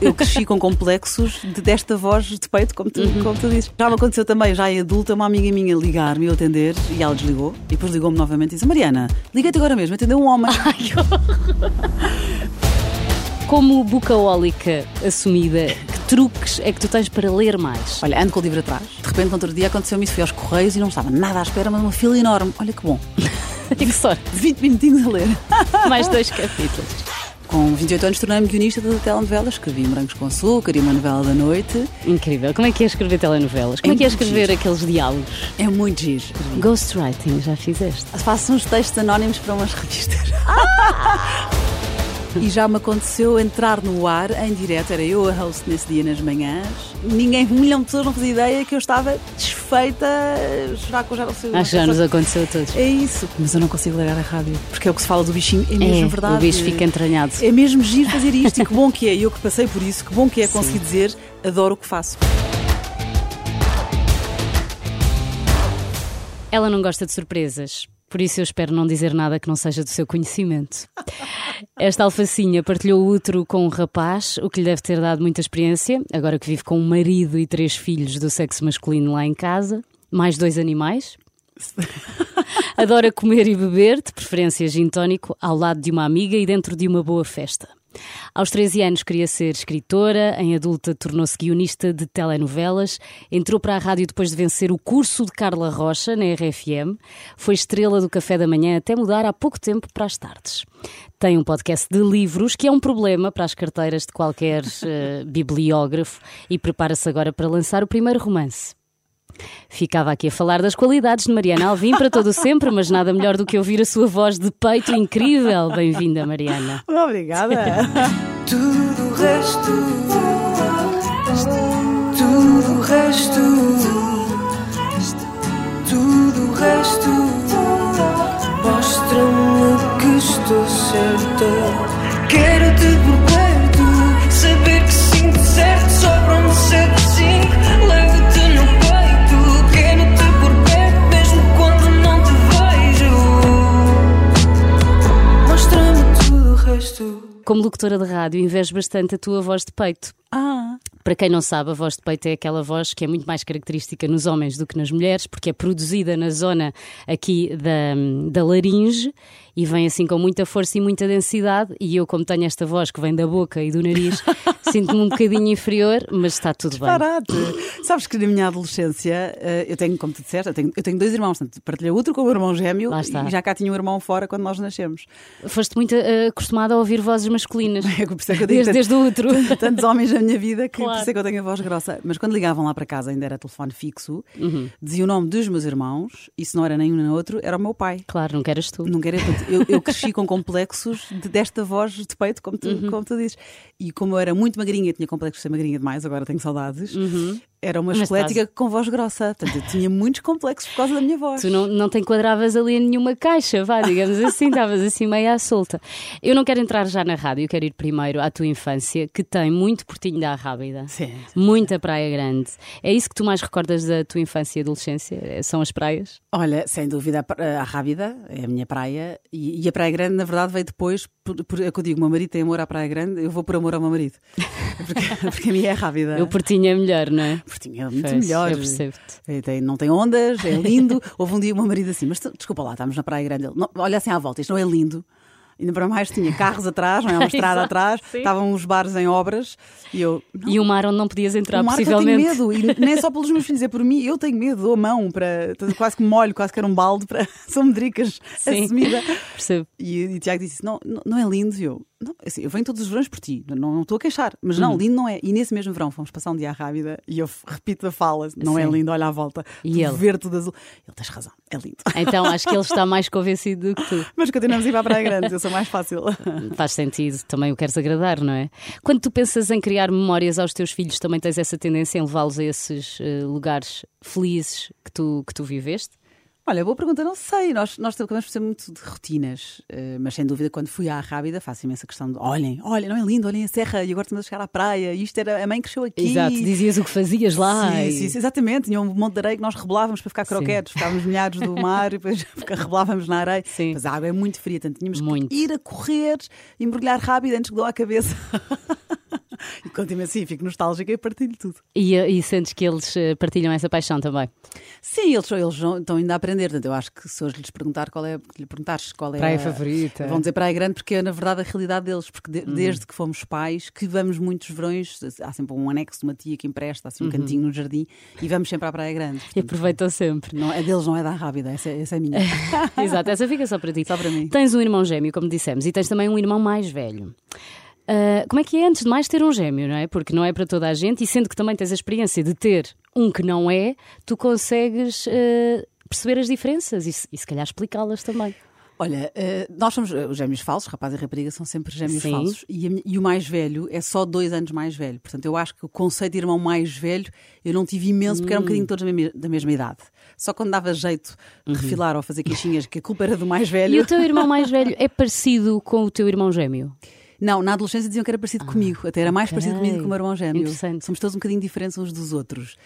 eu cresci com complexos de, desta voz de peito, como tu, uhum. como tu dizes. Já me aconteceu também, já em adulta, uma amiga minha ligar-me e eu atender e ela desligou. E depois ligou-me novamente e disse: Mariana, liguei-te agora mesmo, atendeu um homem. Como bucaólica assumida, que truques é que tu tens para ler mais? Olha, ando com o livro atrás. De repente, no outro dia aconteceu-me isso. Fui aos Correios e não estava nada à espera, mas uma fila enorme. Olha que bom. que sorte. 20 minutinhos a ler. mais dois capítulos. Com 28 anos tornei-me guionista de telenovelas, escrevi Morangos com Açúcar e uma novela da noite. Incrível. Como é que é escrever telenovelas? Como é, é que é escrever giro. aqueles diálogos? É muito giro. Ghostwriting, já fizeste? Faço uns textos anónimos para umas revistas. Ah! E já me aconteceu entrar no ar em direto, era eu a host nesse dia nas manhãs. Ninguém, um milhão de pessoas não fazia ideia que eu estava desfeita, chorar com já não sei. Acho que já nos aconteceu a todos. É isso, mas eu não consigo largar a rádio, porque é o que se fala do bichinho, é mesmo é, verdade. O bicho fica entranhado. É mesmo giro fazer isto e que bom que é, eu que passei por isso, que bom que é conseguir dizer adoro o que faço. Ela não gosta de surpresas, por isso eu espero não dizer nada que não seja do seu conhecimento. Esta alfacinha partilhou o útero com um rapaz, o que lhe deve ter dado muita experiência, agora que vive com um marido e três filhos do sexo masculino lá em casa, mais dois animais. Adora comer e beber, de preferência gin tónico, ao lado de uma amiga e dentro de uma boa festa. Aos 13 anos queria ser escritora, em adulta tornou-se guionista de telenovelas, entrou para a rádio depois de vencer o curso de Carla Rocha na RFM, foi estrela do café da manhã até mudar há pouco tempo para as tardes. Tem um podcast de livros, que é um problema para as carteiras de qualquer uh, bibliógrafo, e prepara-se agora para lançar o primeiro romance. Ficava aqui a falar das qualidades de Mariana Alvim para todo sempre, mas nada melhor do que ouvir a sua voz de peito incrível. Bem-vinda, Mariana. Obrigada. Tudo o resto, tudo o resto, tudo o resto mostra-me que estou certa. Quero-te por Como locutora de rádio, invejo bastante a tua voz de peito. Ah! Para quem não sabe, a voz de peito é aquela voz que é muito mais característica nos homens do que nas mulheres, porque é produzida na zona aqui da, da laringe e vem assim com muita força e muita densidade. E eu, como tenho esta voz que vem da boca e do nariz, sinto-me um bocadinho inferior, mas está tudo Disparate. bem. Sabes que na minha adolescência, eh, eu tenho, como tu disseste, eu tenho, eu tenho dois irmãos, portanto, partilhei outro com o irmão gêmeo e já cá tinha um irmão fora quando nós nascemos. Foste muito uh, acostumada a ouvir vozes masculinas. É, por isso é que eu digo, desde, desde o outro. Tantos homens na minha vida que claro. por isso é que eu tenho a voz grossa. Mas quando ligavam lá para casa, ainda era telefone fixo, uhum. dizia o nome dos meus irmãos, e se não era nenhum nem outro, era o meu pai. Claro, não queres tu. Não queres eu, eu cresci com complexos de, desta voz de peito, como tu, uhum. como tu dizes. E como eu era muito magrinha, tinha complexos de ser magrinha demais, agora tenho saudades. Uhum era uma esquelética estás... com voz grossa. Portanto, eu tinha muitos complexos por causa da minha voz. Tu não, não te enquadravas ali em nenhuma caixa, vá, digamos assim, estavas assim meio à solta. Eu não quero entrar já na rádio, eu quero ir primeiro à tua infância, que tem muito portinho da Rábida. Sim. Muita praia grande. É isso que tu mais recordas da tua infância e adolescência? É, são as praias? Olha, sem dúvida, a Rábida é a minha praia. E, e a Praia Grande, na verdade, veio depois, por, por, é que eu digo, meu marido tem amor à Praia Grande, eu vou por amor ao meu marido. Porque, porque a minha é Rábida. O portinho é melhor, não é? Portinho é muito melhor. Eu percebo-te. Tem, não tem ondas, é lindo. Houve um dia o meu marido assim, mas desculpa lá, estamos na Praia Grande. Ele, não, olha assim à volta, isto não é lindo. Ainda para mais tinha carros atrás, não é? Uma estrada atrás, sim. estavam os bares em obras e eu. Não, e o mar onde não podias entrar, o mar possivelmente. eu tenho medo, e nem é só pelos meus filhos, é por mim, eu tenho medo, dou a mão para. quase que molho, quase que era um balde para. São medricas assumida. Percebo. E, e o Tiago disse: não, não, não é lindo, e eu. Não, assim, eu venho todos os verões por ti, não, não estou a queixar, mas não, uhum. lindo não é. E nesse mesmo verão fomos passar um dia à rápida e eu repito a fala, não é Sim. é lindo, olha à volta, e ele? ver tudo azul. Ele tens razão, é lindo. Então acho que ele está mais convencido do que tu. Mas continuamos a ir para a Praia Grande, eu sou mais fácil. Faz sentido, também o queres agradar, não é? Quando tu pensas em criar memórias aos teus filhos, também tens essa tendência em levá-los a esses uh, lugares felizes que tu, que tu viveste? Olha, boa pergunta, não sei. Nós, nós acabamos por ser muito de rotinas, uh, mas sem dúvida, quando fui à Rábida, faço imensa questão de olhem, olhem, não é lindo, olhem a serra e agora estamos a chegar à praia. E isto era a mãe cresceu aqui. Exato, dizias o que fazias lá. Sim, e... sim, exatamente. Tinha um monte de areia que nós rebolávamos para ficar croquetes, sim. ficávamos milhares do mar e depois rebolávamos na areia. Sim. Mas a água é muito fria, tanto tínhamos muito. que ir a correr e mergulhar rápido antes que dou a cabeça. conto imenso, sim, fico nostálgica e partilho tudo. E, e sentes que eles eh, partilham essa paixão também? Sim, eles, eles estão ainda a aprender. Portanto, eu acho que se hoje lhes perguntar qual é, lhe perguntares qual é Praia a- favorita. Vão dizer Praia Grande porque é na verdade a realidade deles, porque Uhum. de- desde que fomos pais, que vamos muitos verões, há sempre um anexo de uma tia que empresta, assim um cantinho no jardim, e vamos sempre à Praia Grande. E Portanto, aproveitam sempre. não, a deles não é da Rábida, essa, é- essa é minha. Exato, essa fica só para ti. Só para mim. Tens um irmão gêmeo, como dissemos, e tens também um irmão mais velho. Ah, como é que é, antes de mais, ter um gêmeo, não é? Porque não é para toda a gente, e sendo que também tens a experiência de ter um que não é, tu consegues ah, perceber as diferenças e, se- e se calhar explicá-las também. Olha, eh, nós somos os gêmeos falsos, rapaz e rapariga são sempre gêmeos Sim. falsos, e, e o mais velho é só dois anos mais velho. Portanto, eu acho que o conceito de irmão mais velho eu não tive imenso, porque eram um bocadinho todos da mesma, da mesma idade. Só quando dava jeito de refilar ou fazer queixinhas que a culpa era do mais velho. E o teu irmão mais velho é parecido com o teu irmão gêmeo? Não, na adolescência diziam que era parecido comigo, até era mais Ah, ok. parecido comigo que o meu irmão gêmeo. Somos todos um bocadinho diferentes uns dos outros.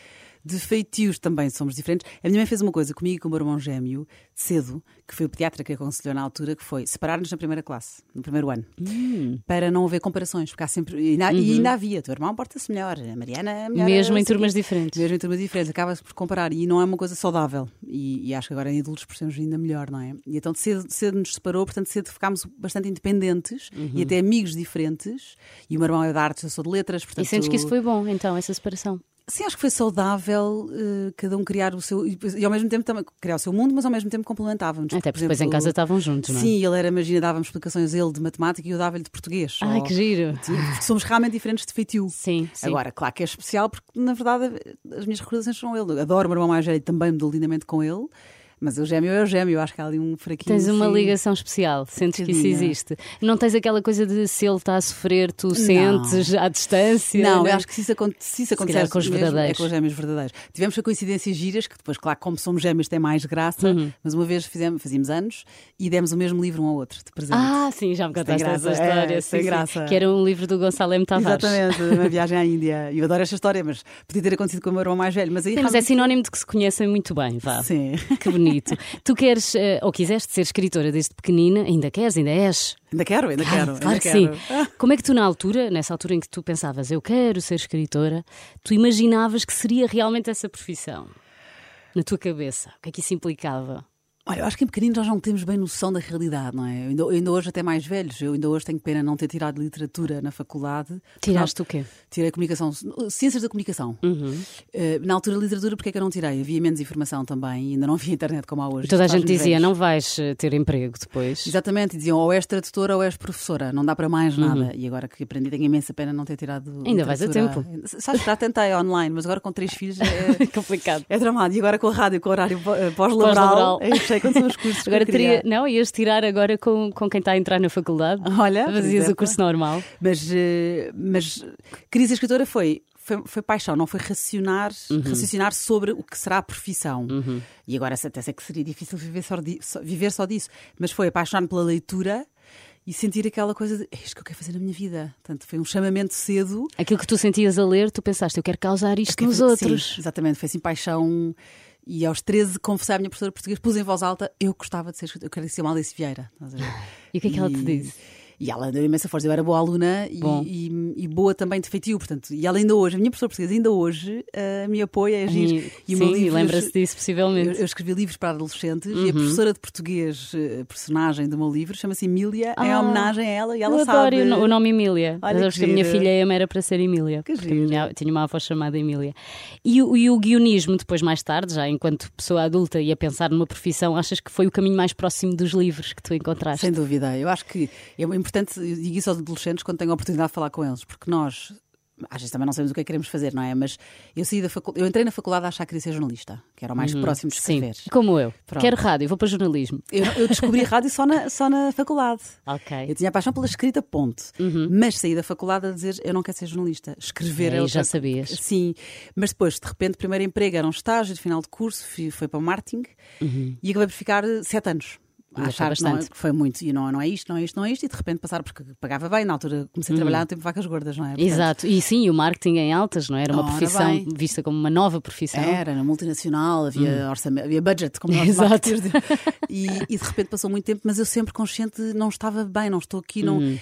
De feitios também somos diferentes. A minha mãe fez uma coisa comigo e com o meu irmão gêmeo, cedo, que foi o pediatra que aconselhou na altura, que foi separar-nos na primeira classe, no primeiro ano, Hum. para não haver comparações, porque há sempre. E ainda, e ainda havia, o teu irmão porta-se melhor, a Mariana é melhor. Uhum. Mesmo em turmas diferentes. Mesmo em turmas diferentes, acaba-se por comparar e não é uma coisa saudável. E, e acho que agora em adultos percebemos ainda melhor, não é? E então cedo, cedo nos separou, portanto cedo ficámos bastante independentes Uhum. e até amigos diferentes. E o meu irmão é de artes, eu sou de letras, portanto. E sentes que isso foi bom, então, essa separação? Sim, acho que foi saudável eh, cada um criar o seu. E, e ao mesmo tempo também criar o seu mundo, mas ao mesmo tempo complementávamos. Até Por porque depois em exemplo, casa estavam juntos, não é? Sim, ele era, imagina, dava-me explicações ele de matemática e eu dava-lhe de português. Ai, Ou- que giro. Porque somos realmente diferentes de feitio. Sim, sim. Agora, claro que é especial porque, na verdade, as minhas recordações são ele. Adoro o meu irmão mais velho também me dou lindamente com ele, mas o gêmeo é o gêmeo. Eu acho que há ali um fraquinho. Tens uma assim. ligação especial, sentes que isso existe. Não tens aquela coisa de se ele está a sofrer, tu sentes à distância. Não, né? eu acho que se isso, aconte- se isso acontecer com os é verdadeiros. com os gêmeos verdadeiros. Tivemos a coincidências giras, que depois, claro, como somos gêmeos, tem mais graça, Uhum. mas uma vez fizemos, fazíamos anos e demos o mesmo livro um ao outro, de presente. Ah, sim, já me contaste graça, essa história. é, sim, sim. graça. Que era um livro do Gonçalo M. Tavares. Exatamente, uma viagem à Índia. Eu adoro esta história, mas podia ter acontecido com o meu irmão mais velho. Mas aí Sim, mas é realmente- sinónimo de que se conhecem muito bem, vá. Sim. Que bonito. Tu queres, eh, ou quiseste ser escritora desde pequenina, ainda queres, ainda és? Ainda quero, ainda quero. Claro ainda que quero. sim. Como é que tu, na altura, nessa altura em que tu pensavas, eu quero ser escritora, tu imaginavas que seria realmente essa profissão? Na tua cabeça? O que é que isso implicava? Olha, eu acho que em pequeninos nós não temos bem noção da realidade, não é? Eu ainda, eu ainda hoje, até mais velhos, eu ainda hoje tenho pena não ter tirado literatura na faculdade. Tiraste o quê? Tirei comunicação, ciências da comunicação. Uhum. Eh, na altura, literatura, porque é que eu não tirei? Havia menos informação também, ainda não havia internet como há hoje. Toda a gente dizia, velhos. não vais eh, ter emprego depois. Exatamente, diziam ou és tradutora ou és professora, não dá para mais nada. E agora que aprendi, tenho imensa pena não ter tirado. Uhum. Ainda vais a literatura. Sabes, já tentei online, mas agora com três filhos é, complicado. é tramado. E agora com a rádio, com o horário pós-laboral, Pós-laboral. é sei quando são os cursos. Agora teria, não, ias tirar agora com, com quem está a entrar na faculdade? Olha, Fazias o curso normal. Mas, eh, mas queria ser escritora foi, foi, foi paixão, não foi racionar, Uhum. raciocinar sobre o que será a profissão. E agora até sei que seria difícil viver só, di- só- viver só disso. Mas foi apaixonar-me pela leitura e sentir aquela coisa de é isto que eu quero fazer na minha vida. Portanto, foi um chamamento cedo. Aquilo que tu sentias a ler, tu pensaste, eu quero causar isto nos outros. Sim, exatamente, foi assim paixão. E aos 13 confessei à minha professora de português, pus em voz alta, eu gostava de ser escritora, eu queria ser uma Alice Vieira. E o que é que ela te disse? E ela deu imensa força. Eu era boa aluna e, e- e boa também de feitio, portanto. E ela ainda hoje, a minha professora portuguesa, ainda hoje, eh, me apoia, é giro. E, o meu sim, lembra-se disso, Eu, possivelmente. eu escrevi livros para adolescentes Uhum. e a professora de português, eh, personagem do meu livro, chama-se Emília, em Ah, homenagem a ela e ela eu sabe. adoro o no- o nome Emília. Olha Sabes que que a minha filha Emma era para ser Emília. Que porque a minha- tinha uma avó chamada Emília. E, o- e o guionismo, depois, mais tarde, já enquanto pessoa adulta e a pensar numa profissão, achas que foi o caminho mais próximo dos livros que tu encontraste? Sem dúvida. Eu acho que é importante, eu digo isso aos adolescentes quando tenho a oportunidade de falar com eles, porque nós. Às vezes também não sabemos o que é que queremos fazer, não é? Mas eu saí da faculdade, eu entrei na faculdade a achar que queria ser jornalista, que era o mais próximo de Uhum. Sim, escrever. como eu. Pronto. Quero rádio, vou para jornalismo. Eu, eu descobri rádio só na, só na faculdade. Ok. Eu tinha a paixão pela escrita, ponto. Mas saí da faculdade a dizer eu não quero ser jornalista. Escrever Aí é outra já sabias. Sim, mas depois, de repente, o primeiro emprego era um estágio de final de curso, fui, foi para o marketing e acabei por ficar eh, sete anos. Achar que é- bastante. que foi muito, e não, não é isto, não é isto, não é isto, e de repente passar porque pagava bem. Na altura comecei a trabalhar no tempo vacas gordas, não é? Portanto, Exato. E sim, o marketing em altas, não é? era? Uma Ora profissão bem. vista como uma nova profissão. Era, na multinacional, havia orçamento, havia budget, como nós Hum. Exato. e, e de repente passou muito tempo, mas eu sempre consciente não estava bem, não estou aqui, não. Hum.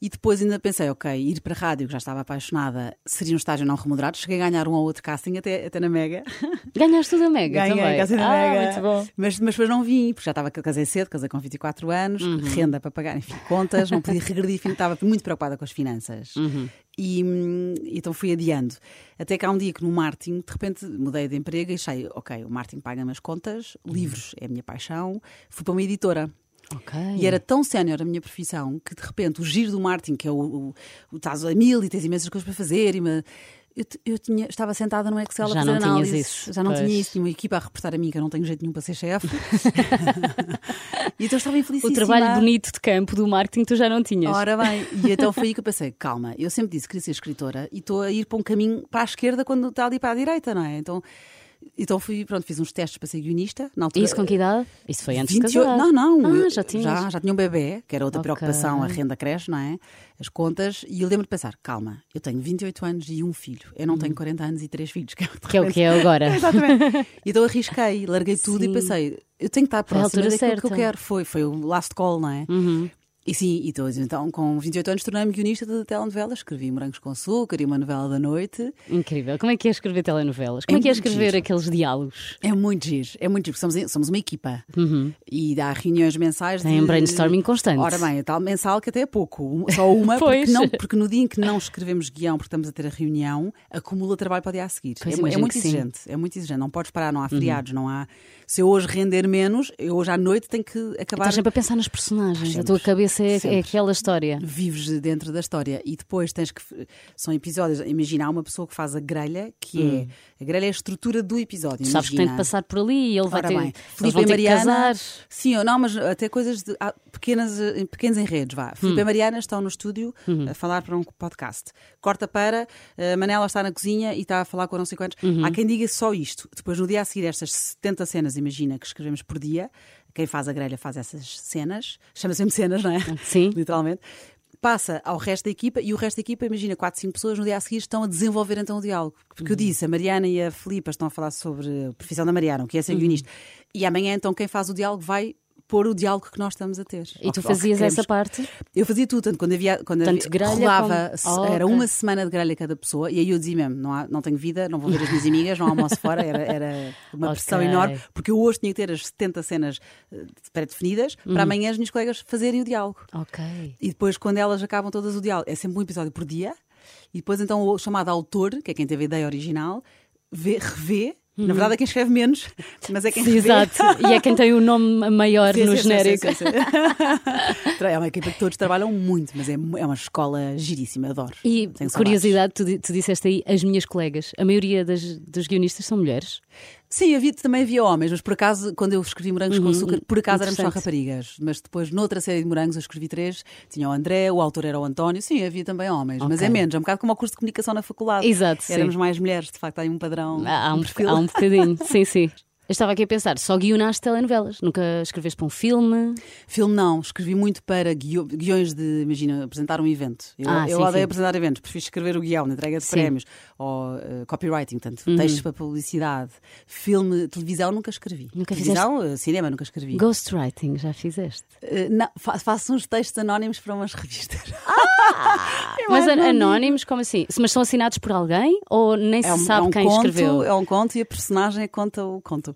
E depois ainda pensei, ok, ir para a rádio, que já estava apaixonada, seria um estágio não remunerado. Cheguei a ganhar um ou outro casting, até, até na Mega. Ganhaste tudo a Mega Ganhei também. na ah, Mega. muito bom. Mas, mas depois não vim, porque já estava, casei cedo, casei com 24 anos, Uhum. renda para pagar, enfim, contas, não podia regredir, enfim, estava muito preocupada com as finanças. Uhum. E hum, então fui adiando. Até que há um dia que no marketing, de repente, mudei de emprego e achei, ok, o marketing paga-me as contas, Uhum. livros é a minha paixão, fui para uma editora. Ok. E era tão sénior a minha profissão que de repente o giro do marketing, que é o, o, o estás a mil e tens imensas coisas para fazer, e me- eu, eu tinha, estava sentada no Excel Já a não fazer tinhas análise. isso, Já não pois. tinha isso, tinha uma equipa a reportar a mim que eu não tenho jeito nenhum para ser chefe. e então estava O infelicíssima. trabalho bonito de campo do marketing tu já não tinhas. Ora bem, e então foi aí que eu pensei, calma, eu sempre disse que queria ser escritora e estou a ir para um caminho para a esquerda quando está ali para a direita, não é? Então, então fui, pronto, fiz uns testes para ser guionista. Na altura, Isso com que idade? Isso foi antes de 28 casar. Não, não. Ah, já tinhas. Já, já tinha um bebê, que era outra Ok. preocupação, a renda cresce, não é? As contas. E eu lembro de pensar, calma, eu tenho 28 anos e um filho. Eu não tenho 40 anos e três filhos. Que é, de Que é o que é agora. Exatamente. Então arrisquei, larguei tudo Sim. e pensei, eu tenho que estar próxima daquilo que eu certa. quero. Foi, foi o last call, não é? Uhum. E sim, e depois, então, com 28 anos, tornei-me guionista de telenovelas. Escrevi Morangos com Açúcar e uma novela da noite. Incrível. Como é que é escrever telenovelas? Como é, É que é escrever giro. aqueles diálogos? É muito giro, é muito giro, porque somos, somos uma equipa. E há reuniões mensais Tem de... um brainstorming constante. Ora bem, é tal mensal que até é pouco. Só uma, porque, não, porque no dia em que não escrevemos guião, porque estamos a ter a reunião, acumula trabalho para o dia a seguir. É, é muito que sim. Uhum. exigente, é muito exigente. Não podes parar, não há feriados, não há. Se eu hoje render menos, eu hoje à noite tenho que acabar. Estás sempre a pensar nas personagens. a Sempre. tua cabeça é, é aquela história. Vives dentro da história e depois tens que. São episódios. Imagina, há uma pessoa que faz a grelha, que é. A grelha é a estrutura do episódio. Tu sabes que tem de passar por ali e ele vai Ora ter. bem, eles e ter que Mariana. casar. Sim ou não, mas até coisas de pequenas, eh, pequenos enredos. Vá. Hum. Filipe e Mariana estão no estúdio Uhum. a falar para um podcast. Corta para eh, Manela está na cozinha e está a falar com não sei quantos. Uhum. Há quem diga só isto. Depois, no dia a seguir, estas 70 cenas, imagina, que escrevemos por dia. Quem faz a grelha faz essas cenas. Chama-se mesmo cenas, não é? Sim. Literalmente. Passa ao resto da equipa e o resto da equipa, imagina, 4, 5 pessoas no dia a seguir estão a desenvolver então o diálogo. Porque eu Uhum. disse, a Mariana e a Filipa estão a falar sobre a profissão da Mariana, o que é Uhum. ser guionista. E amanhã então quem faz o diálogo vai pôr o diálogo que nós estamos a ter. E tu fazias essa parte? Eu fazia tudo, tanto quando havia. Quando Tanto havia, grelha rolava, como- Oh, era ok. uma semana de grelha cada pessoa, e aí eu dizia mesmo: não, há, não tenho vida, não vou ver as minhas amigas, não almoço fora. Era, era uma Ok. pressão enorme, porque eu hoje tinha que ter as 70 cenas eh, pré-definidas Uhum. para amanhã as minhas colegas fazerem o diálogo. Ok. E depois, quando elas acabam todas o diálogo, é sempre um episódio por dia. E depois, então, o chamado autor, que é quem teve a ideia original, vê, revê. Na verdade, é quem escreve menos, mas é quem Sim, revê. exato. E é quem tem o nome maior Sim, no sim, genérico. é uma equipa que todos trabalham muito, mas é, é uma escola giríssima, adoro. E curiosidade, tu, tu disseste aí as minhas colegas. A maioria das, dos guionistas são mulheres. Sim, havia, também havia homens, mas por acaso, quando eu escrevi Morangos com Açúcar, por acaso éramos só Uhum. raparigas. Mas depois, noutra série de Morangos, eu escrevi três. Tinha o André, o autor era o António. Sim, havia também homens, mas Ok. é menos. É um bocado como o curso de comunicação na faculdade. Exato, sim. Éramos mais mulheres, de facto, há aí um padrão. Há, um, perfil. há um bocadinho. sim, sim. Eu estava aqui a pensar, só guionaste telenovelas? Nunca escreveste para um filme? Filme não, escrevi muito para guio- guiões de, imagina, apresentar um evento. Eu, Ah, eu sim, odeio sim. apresentar eventos, prefiro escrever o guião na entrega de Sim. Uhum. prémios ou eh, copywriting, portanto, textos para publicidade. Filme, televisão nunca escrevi. Nunca televisão, eh, cinema nunca escrevi. Ghostwriting, já fizeste? Eh, não, fa- faço uns textos anónimos para umas revistas. É Mas anónimos, como assim? Mas são assinados por alguém ou nem se É um, sabe é um quem conto, escreveu? É um conto e a personagem conta o conto.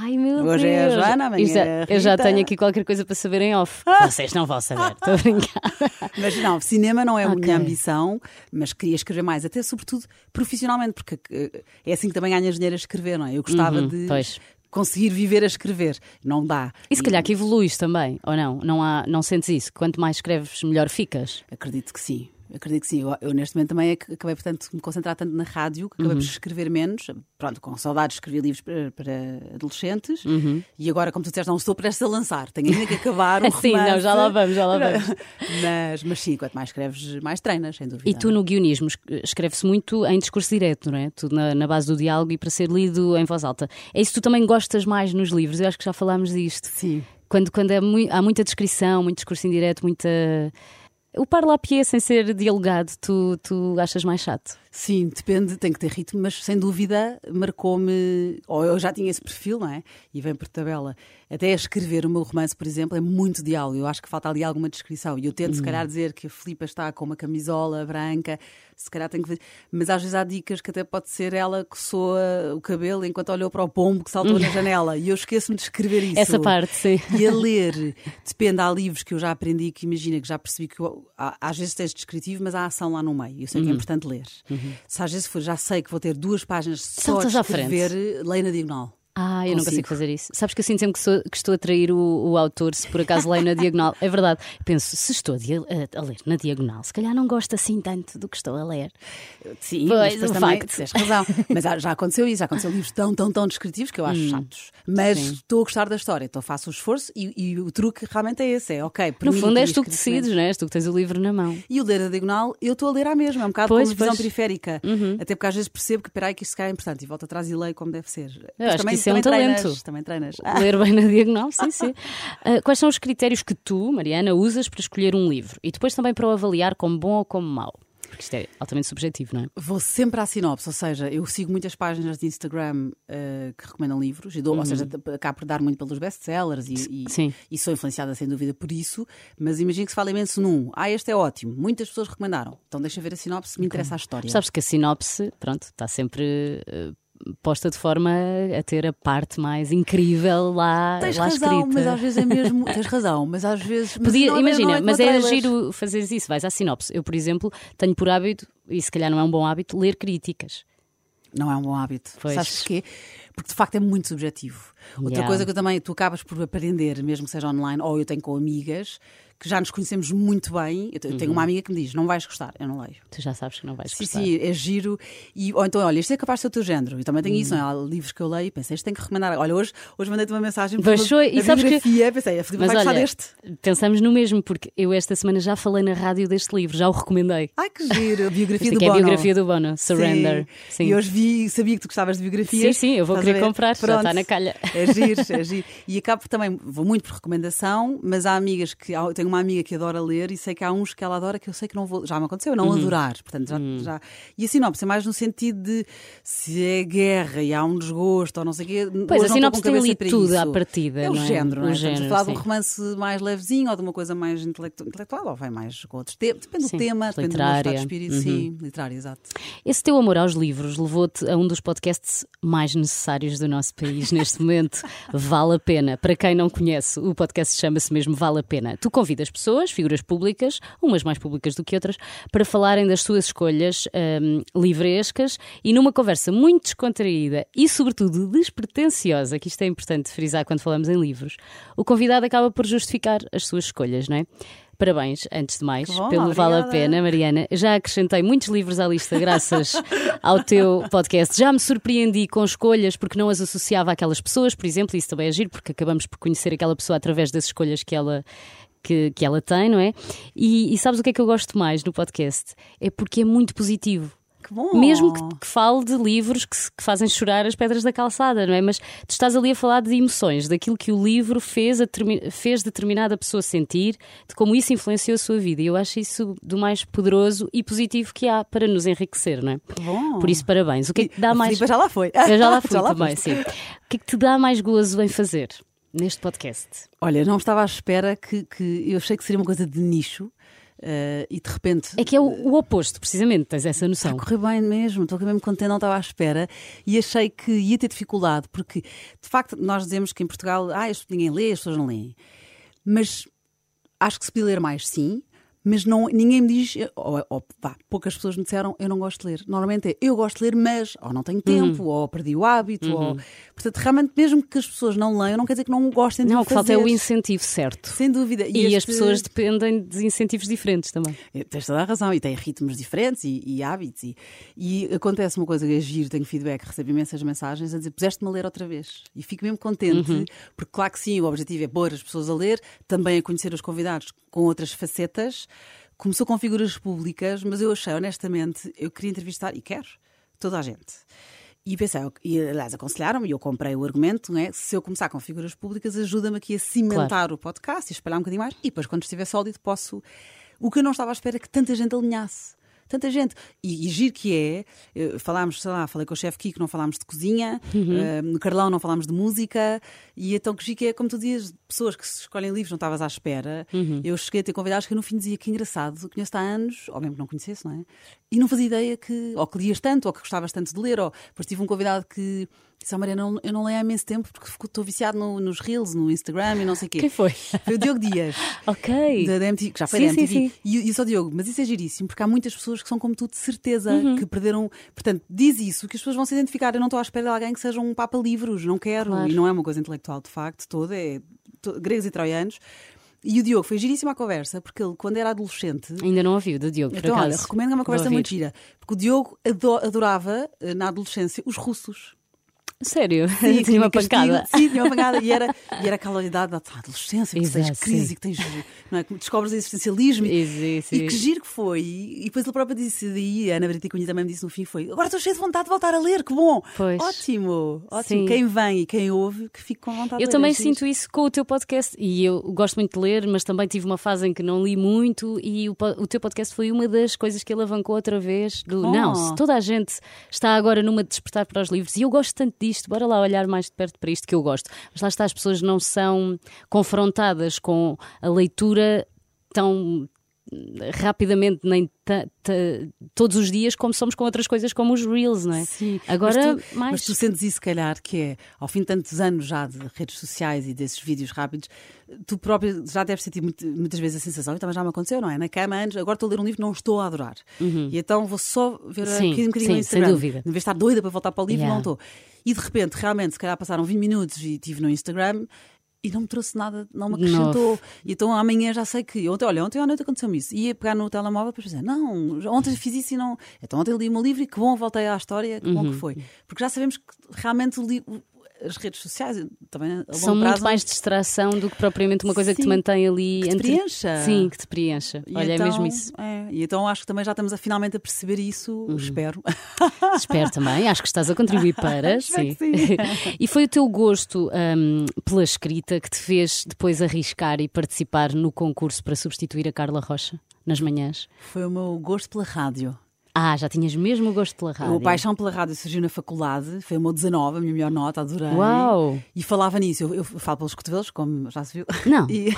Ai meu Hoje Deus! é a Joana, amanhã Eu já- é a Eu já tenho aqui qualquer coisa para saber em off. Vocês não vão saber, estou a brincar. Mas não, cinema não é a Ok. minha ambição, mas queria escrever mais, até sobretudo profissionalmente, porque eh, é assim que também ganhas dinheiro a escrever, não é? Eu gostava Uhum, de pois. Conseguir viver a escrever. Não dá. E se calhar que evoluís também, ou não? Não, há, não sentes isso? Quanto mais escreves, melhor ficas? Acredito que sim. Acredito que sim. Eu, eu, neste momento também ac- acabei, portanto, de me concentrar tanto na rádio que acabei Uhum. por escrever menos. Pronto, com saudades escrevi livros para, para adolescentes Uhum. e agora, como tu disseste, não estou prestes a lançar. Tenho ainda que acabar um Sim, não, romance. já lá vamos, já lá vamos. mas, mas sim, quanto mais escreves, mais treinas, sem dúvida. E tu no guionismo es- escreve-se muito em discurso direto, não é? Tudo na, na base do diálogo e para ser lido em voz alta. É isso que tu também gostas mais nos livros? Eu acho que já falámos disto. Sim. Quando, quando é há muita descrição, muito discurso indireto, muita. O parlapié sem ser dialogado, tu, tu achas mais chato? Sim, depende, tem que ter ritmo, mas sem dúvida marcou-me, ou eu já tinha esse perfil, não é? E vem por tabela. Até escrever o meu romance, por exemplo, é muito diálogo. Eu acho que falta ali alguma descrição. E eu tento, se calhar, dizer que a Filipa está com uma camisola branca, se calhar tenho que. Mas às vezes há dicas que até pode ser ela que soa o cabelo enquanto olhou para o pombo que saltou na janela. E eu esqueço-me de escrever isso. Essa parte, sim. E a ler, depende, há livros que eu já aprendi que imagina, que já percebi que eu- há- às vezes tens descritivo, mas há ação lá no meio. Eu sei Uhum. que é importante ler. Se às vezes for, já sei que vou ter duas páginas só Saltas de escrever, leio na diagonal. Ah, eu não Consigo. consigo fazer isso. Sabes que eu sinto sempre que, sou- que estou a trair o, o autor se por acaso leio na diagonal. É verdade. Penso, se estou a, a- ler na diagonal, se calhar não gosto assim tanto do que estou a ler. Sim, Pois, mas também tens razão. Mas já, aconteceu isso, já aconteceu livros tão, tão, tão descritivos que eu acho chatos. Mas Hum, sim. estou a gostar da história, então faço o esforço e, e o truque realmente é esse: é ok. No fundo, és tu que decides, não é? És tu que tens o livro na mão. E o ler a diagonal, eu estou a ler à mesma, é um bocado Pois, como visão pois. Uhum. periférica. Até porque às vezes percebo que, peraí, que isto se calhar é importante e volto atrás e leio como deve ser. Mas acho que também, isso é um treinas, talento. Também treinas. Ah, Ler bem na diagonal, sim, sim. Ah, quais são os critérios que tu, Mariana, usas para escolher um livro? E depois também para o avaliar como bom ou como mau? Porque isto é altamente subjetivo, não é? Vou sempre à sinopse, ou seja, eu sigo muitas páginas de Instagram eh, que recomendam livros, e dou, ou seja, acabo por dar muito pelos best-sellers e, e, Uhum. E sou influenciada sem dúvida por isso, mas imagino que se fala imenso num. Ah, este é ótimo, muitas pessoas recomendaram. Então deixa ver a sinopse, se me interessa a história. Sabes que a sinopse, pronto, está sempre eh, posta de forma a ter a parte mais incrível lá, Tens lá razão, escrita. mas às vezes é mesmo. Tens razão, mas às vezes. mas Podia, não é- imagina, é mas é giro fazeres isso, vais à sinopse. Eu, por exemplo, tenho por hábito, e se calhar não é um bom hábito, ler críticas. Não é um bom hábito. Pois. Sabes porquê? Porque de facto é muito subjetivo. Outra Yeah. coisa que eu também, tu acabas por aprender, mesmo que seja online, ou eu tenho com amigas, que já nos conhecemos muito bem. Eu eu tenho uma amiga que me diz: não vais gostar, eu não leio. Tu já sabes que não vais Sim, gostar. sim, é giro. E, ou então, olha, isto é capaz de ser o teu género. Eu também tenho isso, não é? Há livros que eu leio e pensei, isto tem que recomendar. Olha, hoje, hoje mandei-te uma mensagem foi, e sabes que- biografia, pensei, a Filipe Mas vai gostar olha, deste. pensamos no mesmo, porque eu esta semana já falei na rádio deste livro, já o recomendei. Ai, que giro, a biografia do que é a Bono. biografia do Bono, Surrender. Sim. E hoje vi, sabia que tu gostavas de biografias. Sim, sim, eu vou Estás querer comprar, já Pronto. está na calha. É giro, é giro. E acabo também, vou muito por recomendação, mas há amigas que. há- tenho uma amiga que adora ler e sei que há uns que ela adora que eu sei que não vou. Já me aconteceu, eu não Uhum. adorar. Portanto, já, já. E a sinopse é mais no sentido de se é guerra e há um desgosto ou não sei o quê. Pois, a sinopse tem ali tudo isso. à partida, É o não é? género, não é? O Estamos género, a falar de um sim. romance mais levezinho ou de uma coisa mais intelectu- intelectual ou vai mais com outros temas. Depende Sim, do tema, depende do meu estado de literária. espírito. Uhum. Sim, literário, exato. Esse teu amor aos livros levou-te a um dos podcasts mais necessários do nosso país neste momento. Vale a pena. Para quem não conhece, o podcast chama-se mesmo Vale a Pena. Tu convidas pessoas, figuras públicas, umas mais públicas do que outras, para falarem das suas escolhas hum, livrescas e numa conversa muito descontraída e, sobretudo, despretensiosa, que isto é importante frisar quando falamos em livros, o convidado acaba por justificar as suas escolhas, não é? Parabéns, antes de mais, bom, pelo Vale a obrigada. Pena, Mariana. Já acrescentei muitos livros à lista graças ao teu podcast. Já me surpreendi com escolhas porque não as associava àquelas pessoas, por exemplo, isso também é giro porque acabamos por conhecer aquela pessoa através das escolhas que ela. Que, que ela tem, não é? E, e sabes o que é que eu gosto mais no podcast? É porque é muito positivo. Que bom! Mesmo que, que fale de livros que, que fazem chorar as pedras da calçada, não é? Mas tu estás ali a falar de emoções, daquilo que o livro fez, fez determinada pessoa sentir, de como isso influenciou a sua vida. E eu acho isso do mais poderoso e positivo que há para nos enriquecer, não é? Que bom! Por isso, parabéns. O que é que te dá mais. Já lá foi. Eu já lá fui Já lá também, foste. sim. O que é que te dá mais gozo em fazer neste podcast? Olha, não estava à espera que, que eu achei que seria uma coisa de nicho eh, e de repente. É que é o, o oposto, precisamente, tens essa noção. Correu bem mesmo, estou mesmo contente, não estava à espera e achei que ia ter dificuldade, porque de facto nós dizemos que em Portugal ah, isto ninguém lê, as pessoas não leem. Mas acho que se podia ler mais, sim, mas não, ninguém me diz, ou, ou, vá, poucas pessoas me disseram eu não gosto de ler. Normalmente é eu gosto de ler, mas ou não tenho tempo, Uhum. ou perdi o hábito, ou. Portanto, realmente, mesmo que as pessoas não leiam, não quer dizer que não gostem de Não, o que falta é o incentivo certo. Sem dúvida. E, as este- pessoas dependem de incentivos diferentes também. É, Tens toda a razão, e tem ritmos diferentes e, e hábitos. E, e acontece uma coisa que é giro, tenho feedback, recebo imensas mensagens a dizer: puseste-me a ler outra vez. E fico mesmo contente, porque, claro que sim, o objetivo é pôr as pessoas a ler, também a conhecer os convidados com outras facetas. Começou com figuras públicas, mas eu achei, honestamente, eu queria entrevistar, e quero, toda a gente. E pensei, e aliás, aconselharam-me, e eu comprei o argumento, não é? Se eu começar com figuras públicas, ajuda-me aqui a cimentar o podcast e espalhar um bocadinho mais, e depois, quando estiver sólido, posso O que eu não estava à espera é que tanta gente alinhasse. Tanta gente. E, e giro que é, eh, falámos, sei lá, falei com o chefe Kiko, não falámos de cozinha, eh, no Carlão não falámos de música, e então que giro que é, como tu dizias, pessoas que se escolhem livros não estavas à espera. Eu cheguei a ter convidados que eu no fim dizia que engraçado, conheço há anos, ou mesmo que não conhecesse, não é? E não fazia ideia que, ou que lias tanto, ou que gostavas tanto de ler, ou depois tive um convidado que disse, ah, Maria, eu não leio há imenso tempo porque estou viciado no- nos Reels, no Instagram e não sei o quê. Quem foi? Foi o Diogo Dias. Ok. Da, da MTV, que já foi Sim, da sim, MTV. sim. E, e só Diogo, mas isso é giríssimo, porque há muitas pessoas que são como tu, de certeza, Uhum. que perderam. Portanto, diz isso, que as pessoas vão se identificar. Eu não estou à espera de alguém que seja um papa-livros, não quero. Claro. E não é uma coisa intelectual, de facto, toda, é to- gregos e troianos. E o Diogo foi giríssima a conversa, porque ele, quando era adolescente. Ainda não ouviu do Diogo, por Então, olha, acaso. recomendo que é uma conversa muito gira. Porque o Diogo ado- adorava, eh, na adolescência, os russos. Sério? Sim, Tinha uma castigo. pancada. Sim, tinha uma pancada. E era, e era aquela idade da adolescência, que tens Exato, crise, sim. que tens. Não é, que descobres o existencialismo. E, e que giro que foi. E depois ele próprio disse daí, a Ana Brita Cunha também me disse no fim: foi agora estou cheio de vontade de voltar a ler, que bom! Pois. Ótimo, ótimo. Sim. Quem vem e quem ouve, que fique com vontade Eu de ler. também é giro. sinto isso com o teu podcast e eu gosto muito de ler, mas também tive uma fase em que não li muito e o, o teu podcast foi uma das coisas que alavancou outra vez. Do, Oh. Não, se toda a gente está agora numa de despertar para os livros e eu gosto tanto disto, bora lá olhar mais de perto para isto que eu gosto. Mas lá está, as pessoas não são confrontadas com a leitura tão rapidamente nem todos os dias como somos com outras coisas como os reels, não é? Sim, Agora mas tu, mais mas tu sentes isso, se calhar, que é ao fim de tantos anos já de redes sociais e desses vídeos rápidos, tu próprio já deves sentir muitas vezes a sensação, e também já me aconteceu, não é? Na cama, antes, agora estou a ler um livro, não estou a adorar. E então vou só ver Sim, um bocadinho sim, no sem Instagram. dúvida. Em vez de estar doida para voltar para o livro, Yeah. não estou. E de repente, realmente, se calhar passaram 20 minutos e estive no Instagram. E não me trouxe nada, não me acrescentou. E então amanhã já sei que. Ontem, olha, ontem à noite aconteceu-me isso. Ia pegar no telemóvel para dizer: Não, ontem fiz isso e não. Então ontem li o meu livro e que bom, voltei à história, que bom Uhum. que foi. Porque já sabemos que realmente o li- o- as redes sociais também a longo são muito prazo, mais distração do que propriamente uma coisa que te Sim, mantém ali que te entre... preencha. Sim, que te preencha. E Olha, então, é mesmo isso. é, e então acho que também já estamos a finalmente a perceber isso, Uhum. espero. Espero também, acho que estás a contribuir para. Sim. sim. e foi o teu gosto hum, pela escrita que te fez depois arriscar e participar no concurso para substituir a Carla Rocha nas manhãs? Foi o meu gosto pela rádio. Ah, já tinhas mesmo o gosto pela rádio. minha paixão pela rádio surgiu na faculdade, foi o meu 19, a minha melhor nota, adorei. Uau! E falava nisso, eu, eu falo pelos cotovelos, como já se viu. Não. E,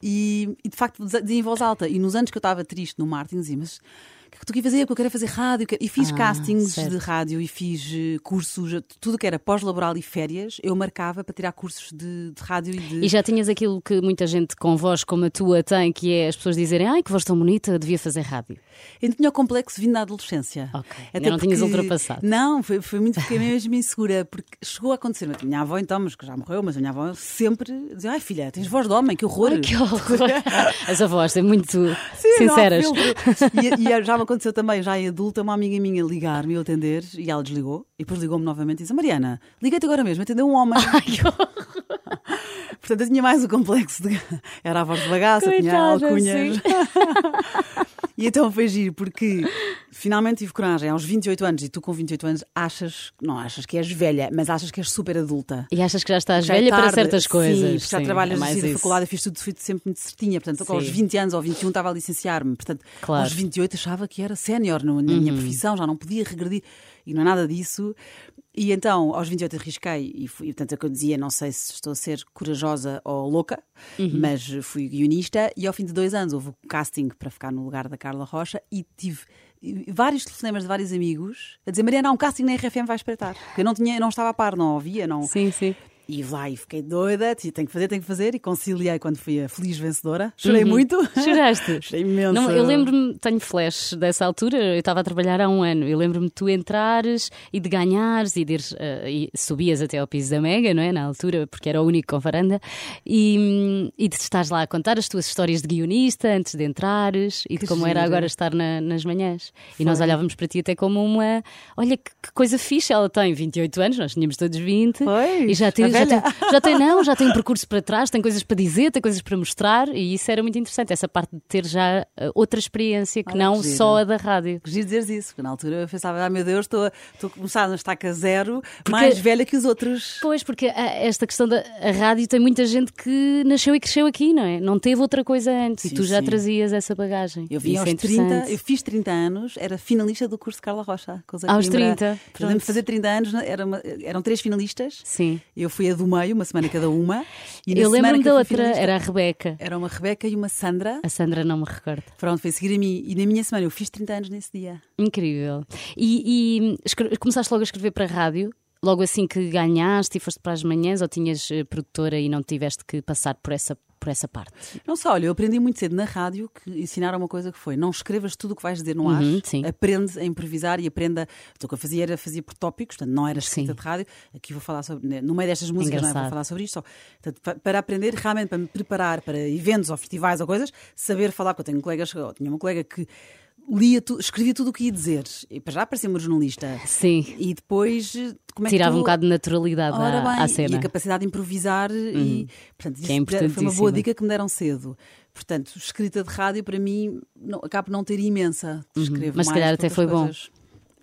e, e, de facto dizia em voz alta. E nos anos que eu estava triste no marketing, dizia, mas o que é que tu queres fazer? Porque eu quero fazer rádio. E fiz Ah, castings certo. de rádio e fiz eh, cursos, tudo que era pós-laboral e férias, eu marcava para tirar cursos de, de rádio e de. E já tinhas aquilo que muita gente com voz como a tua tem, que é as pessoas dizerem ai que voz tão bonita, devia fazer rádio. Eu tinha o complexo vindo da adolescência. Ok. Ainda não tinhas ultrapassado. Não, foi, foi muito, fiquei mesmo insegura, porque chegou a acontecer. A minha avó, então, mas que já morreu, mas a minha avó sempre dizia: Ai filha, tens voz de homem, que horror. Ai, que horror! As avós são muito Sim, sinceras. não e, e já me aconteceu também, já em adulta, uma amiga minha ligar-me e eu atender, e ela desligou, e depois ligou-me novamente e disse: Mariana, liguei-te agora mesmo, atendeu um homem. Ai, que horror! Portanto, eu tinha mais o complexo de. Era a voz de bagaça, tinha alcunhas. e então foi giro, porque finalmente tive coragem aos 28 anos, e tu com 28 anos achas, não achas que és velha, mas achas que és super adulta. E achas que já estás Já é velha para certas Sim, coisas. porque já Sim, trabalhas é assim na faculdade, fiz tudo sempre muito certinha. Portanto, aos Sim. 20 anos ou 21 estava a licenciar-me. Portanto, Claro. aos 28 achava que era sénior na minha profissão, já não podia regredir. E não é nada disso. E então, aos 28 arrisquei e fui, portanto, é que eu dizia, não sei se estou a ser corajosa ou louca, mas fui guionista e ao fim de dois anos houve o casting para ficar no lugar da Carla Rocha e tive vários telefonemas de vários amigos a dizer Mariana, há um casting na RFM, vai espreitar. Porque eu não, tinha, não estava a par, não ouvia, não... Sim, sim. E lá e fiquei doida, tenho que fazer, tenho que fazer, e conciliei quando fui a feliz vencedora. Chorei Uhum. muito. Choraste? Chorei imenso. Não, eu lembro-me, tenho flash dessa altura, eu estava a trabalhar há um ano. Eu lembro-me de tu entrares e de ganhares e, de ires, eh, e subias até ao piso da Mega, não é? Na altura, porque era o único com varanda, e, hum, e de estares lá a contar as tuas histórias de guionista antes de entrares e de Que como era agora estar na- nas manhãs. E nós olhávamos para ti até como uma. Olha que, que coisa fixe, ela tem 28 anos, nós tínhamos todos 20 Pois, e já já tens já tem, já tem, não, já tem um percurso para trás, tem coisas para dizer, tem coisas para mostrar e isso era muito interessante, essa parte de ter já uh, outra experiência que não que só a da rádio. Giro dizeres isso, porque na altura eu pensava, ah meu Deus, estou a, estou a começar na estaca zero, mais velha que os outros. Pois, porque a- esta questão da rádio tem muita gente que nasceu e cresceu aqui, não é? Não teve outra coisa antes e Sim, tu já sim. trazias essa bagagem. Eu vim Isso aos é 30, interessante. eu fiz 30 anos, era finalista do curso de Carla Rocha. Aos Coimbra. 30, Portanto, lembro de pronto. fazer 30 anos, era uma- eram três finalistas. Sim. Eu fui a do meio, uma semana cada uma. Eu lembro-me da outra, finalista, era a Rebeca. Era uma Rebeca e uma Sandra. A Sandra não me recordo. Pronto, foi seguir a mim. E na minha semana eu fiz 30 anos nesse dia. Incrível. E, e escre- começaste logo a escrever para a rádio? Logo assim que ganhaste e foste para as manhãs ou tinhas eh, produtora e não tiveste que passar por essa, por essa parte? Não só, olha, eu aprendi muito cedo na rádio que ensinaram uma coisa que foi: não escrevas tudo o que vais dizer ar, Uhum, sim. aprende a improvisar e aprenda. Então, o que eu fazia era fazia por tópicos, portanto, não era escrita Sim. de rádio. Aqui vou falar sobre, né, no meio destas músicas, não é? vou Engraçado. falar sobre isto. Só. Portanto, pa- para aprender, realmente, para me preparar para eventos ou festivais ou coisas, saber falar, porque eu tenho colegas, eu tinha uma colega que lia tu, escrevia tudo o que ia dizer, e para já parecia uma jornalista. Sim. E depois, eh, como é Tirava tu- um bocado de naturalidade Ora à, bem, à cena. E a capacidade de improvisar e portanto, Que é isso foi uma boa dica que me deram cedo. Portanto, escrita de rádio para mim não, acaba por não ter imensa. Uhum. Mas se calhar de até foi bom.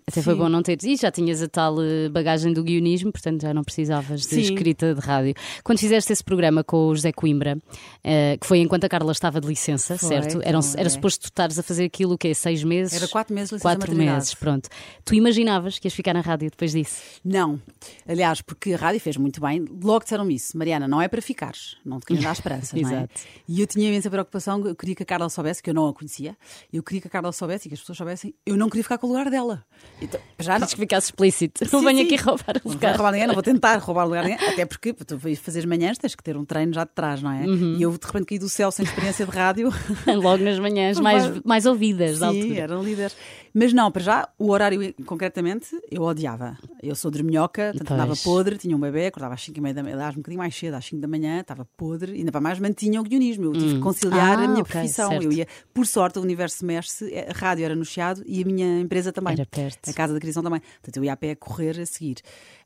Até foi Sim. bom não teres. E já tinhas a tal eh, bagagem do guionismo, portanto já não precisavas de Sim. escrita de rádio. Quando fizeste esse programa com o José Coimbra, eh, que foi enquanto a Carla estava de licença, Foi, certo? Era, então, era é. suposto tu estares a fazer aquilo o quê? Seis meses? Era quatro meses de licença Quatro meses, pronto. Tu imaginavas que ias ficar na rádio depois disso? Não. Aliás, porque a rádio fez muito bem. Logo disseram-me isso. Mariana, não é para ficares. Não te querem dar esperanças, não é? Exato. E eu tinha imensa preocupação. Eu queria que a Carla soubesse, que eu não a conhecia. Eu queria que a Carla soubesse e que as pessoas soubessem. Eu não queria ficar com o lugar dela. Então, já não. Que ficasse explícito. Não venho sim. aqui roubar o Não vou lugar. roubar ninguém, não vou tentar roubar o lugar ninguém, até porque tu vais fazer manhãs tens que ter um treino já de trás, não é? Uhum. E eu de repente caí do céu sem experiência de rádio. Logo nas manhãs, mais, mais ouvidas da Sim, altura. eram líderes. Mas não, para já, o horário concretamente eu odiava. Eu sou dorminhoca, portanto Pois. andava podre, tinha um bebê, acordava às 5 e meia da manhã, aliás, um bocadinho mais cedo, às 5 da manhã, estava podre, e ainda para mais mantinha o guionismo. Eu tive que conciliar Ah, a minha ok, profissão. certo. Eu ia, por sorte, o universo mexe, a rádio era no Chiado e a minha empresa também. Era perto. A casa da criação também. Portanto, eu ia a pé a correr a seguir.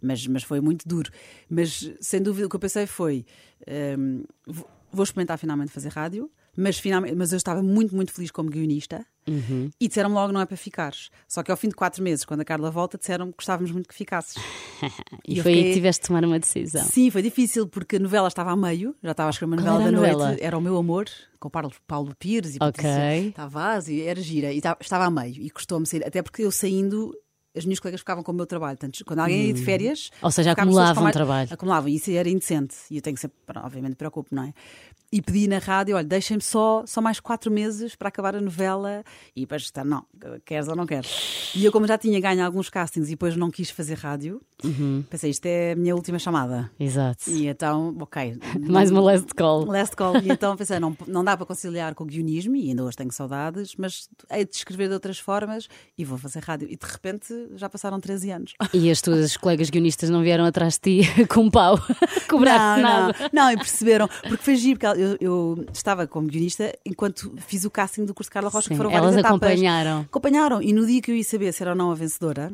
Mas, mas foi muito duro. Mas, sem dúvida, o que eu pensei foi: hum, vou- vou experimentar finalmente fazer rádio, mas, finalmente, mas eu estava muito, muito feliz como guionista. Uhum. E disseram-me logo não é para ficares. Só que ao fim de quatro meses, quando a Carla volta, disseram-me que gostávamos muito que ficasses. E eu foi aí que fiquei- tiveste de tomar uma decisão. Sim, foi difícil porque a novela estava a meio, já estava a escrever uma novela da a noite, novela? era o meu amor, com o Paulo, Paulo Pires e Ok. Patrícia Tavares, e era gira, e estava- a meio, e custou-me sair, até porque eu saindo. As minhas colegas ficavam com o meu trabalho. Portanto, quando alguém ia de férias. Ou seja, acumulavam trabalho. Acumulavam, e isso era indecente. E eu tenho que ser, obviamente, preocupo, não é? E pedi na rádio: olha, deixem-me só, só mais quatro meses para acabar a novela. E depois está, não, queres ou não queres? E eu, como já tinha ganho alguns castings e depois não quis fazer rádio, Uhum. pensei: isto é a minha última chamada. Exato. E então, ok. Mais uma last call. Last call. E então pensei, não, não dá para conciliar com o guionismo, e ainda hoje tenho saudades, mas hei de escrever de outras formas e vou fazer rádio. E de repente já passaram 13 anos. E as tuas colegas guionistas não vieram atrás de ti com um pau cobrar não, nada. não, não, e perceberam, porque foi giro, porque eu, eu estava como guionista enquanto fiz o casting do curso de Carla Rocha, Sim, que foram várias elas etapas. acompanharam. Acompanharam, e no dia que eu ia saber se era ou não a vencedora,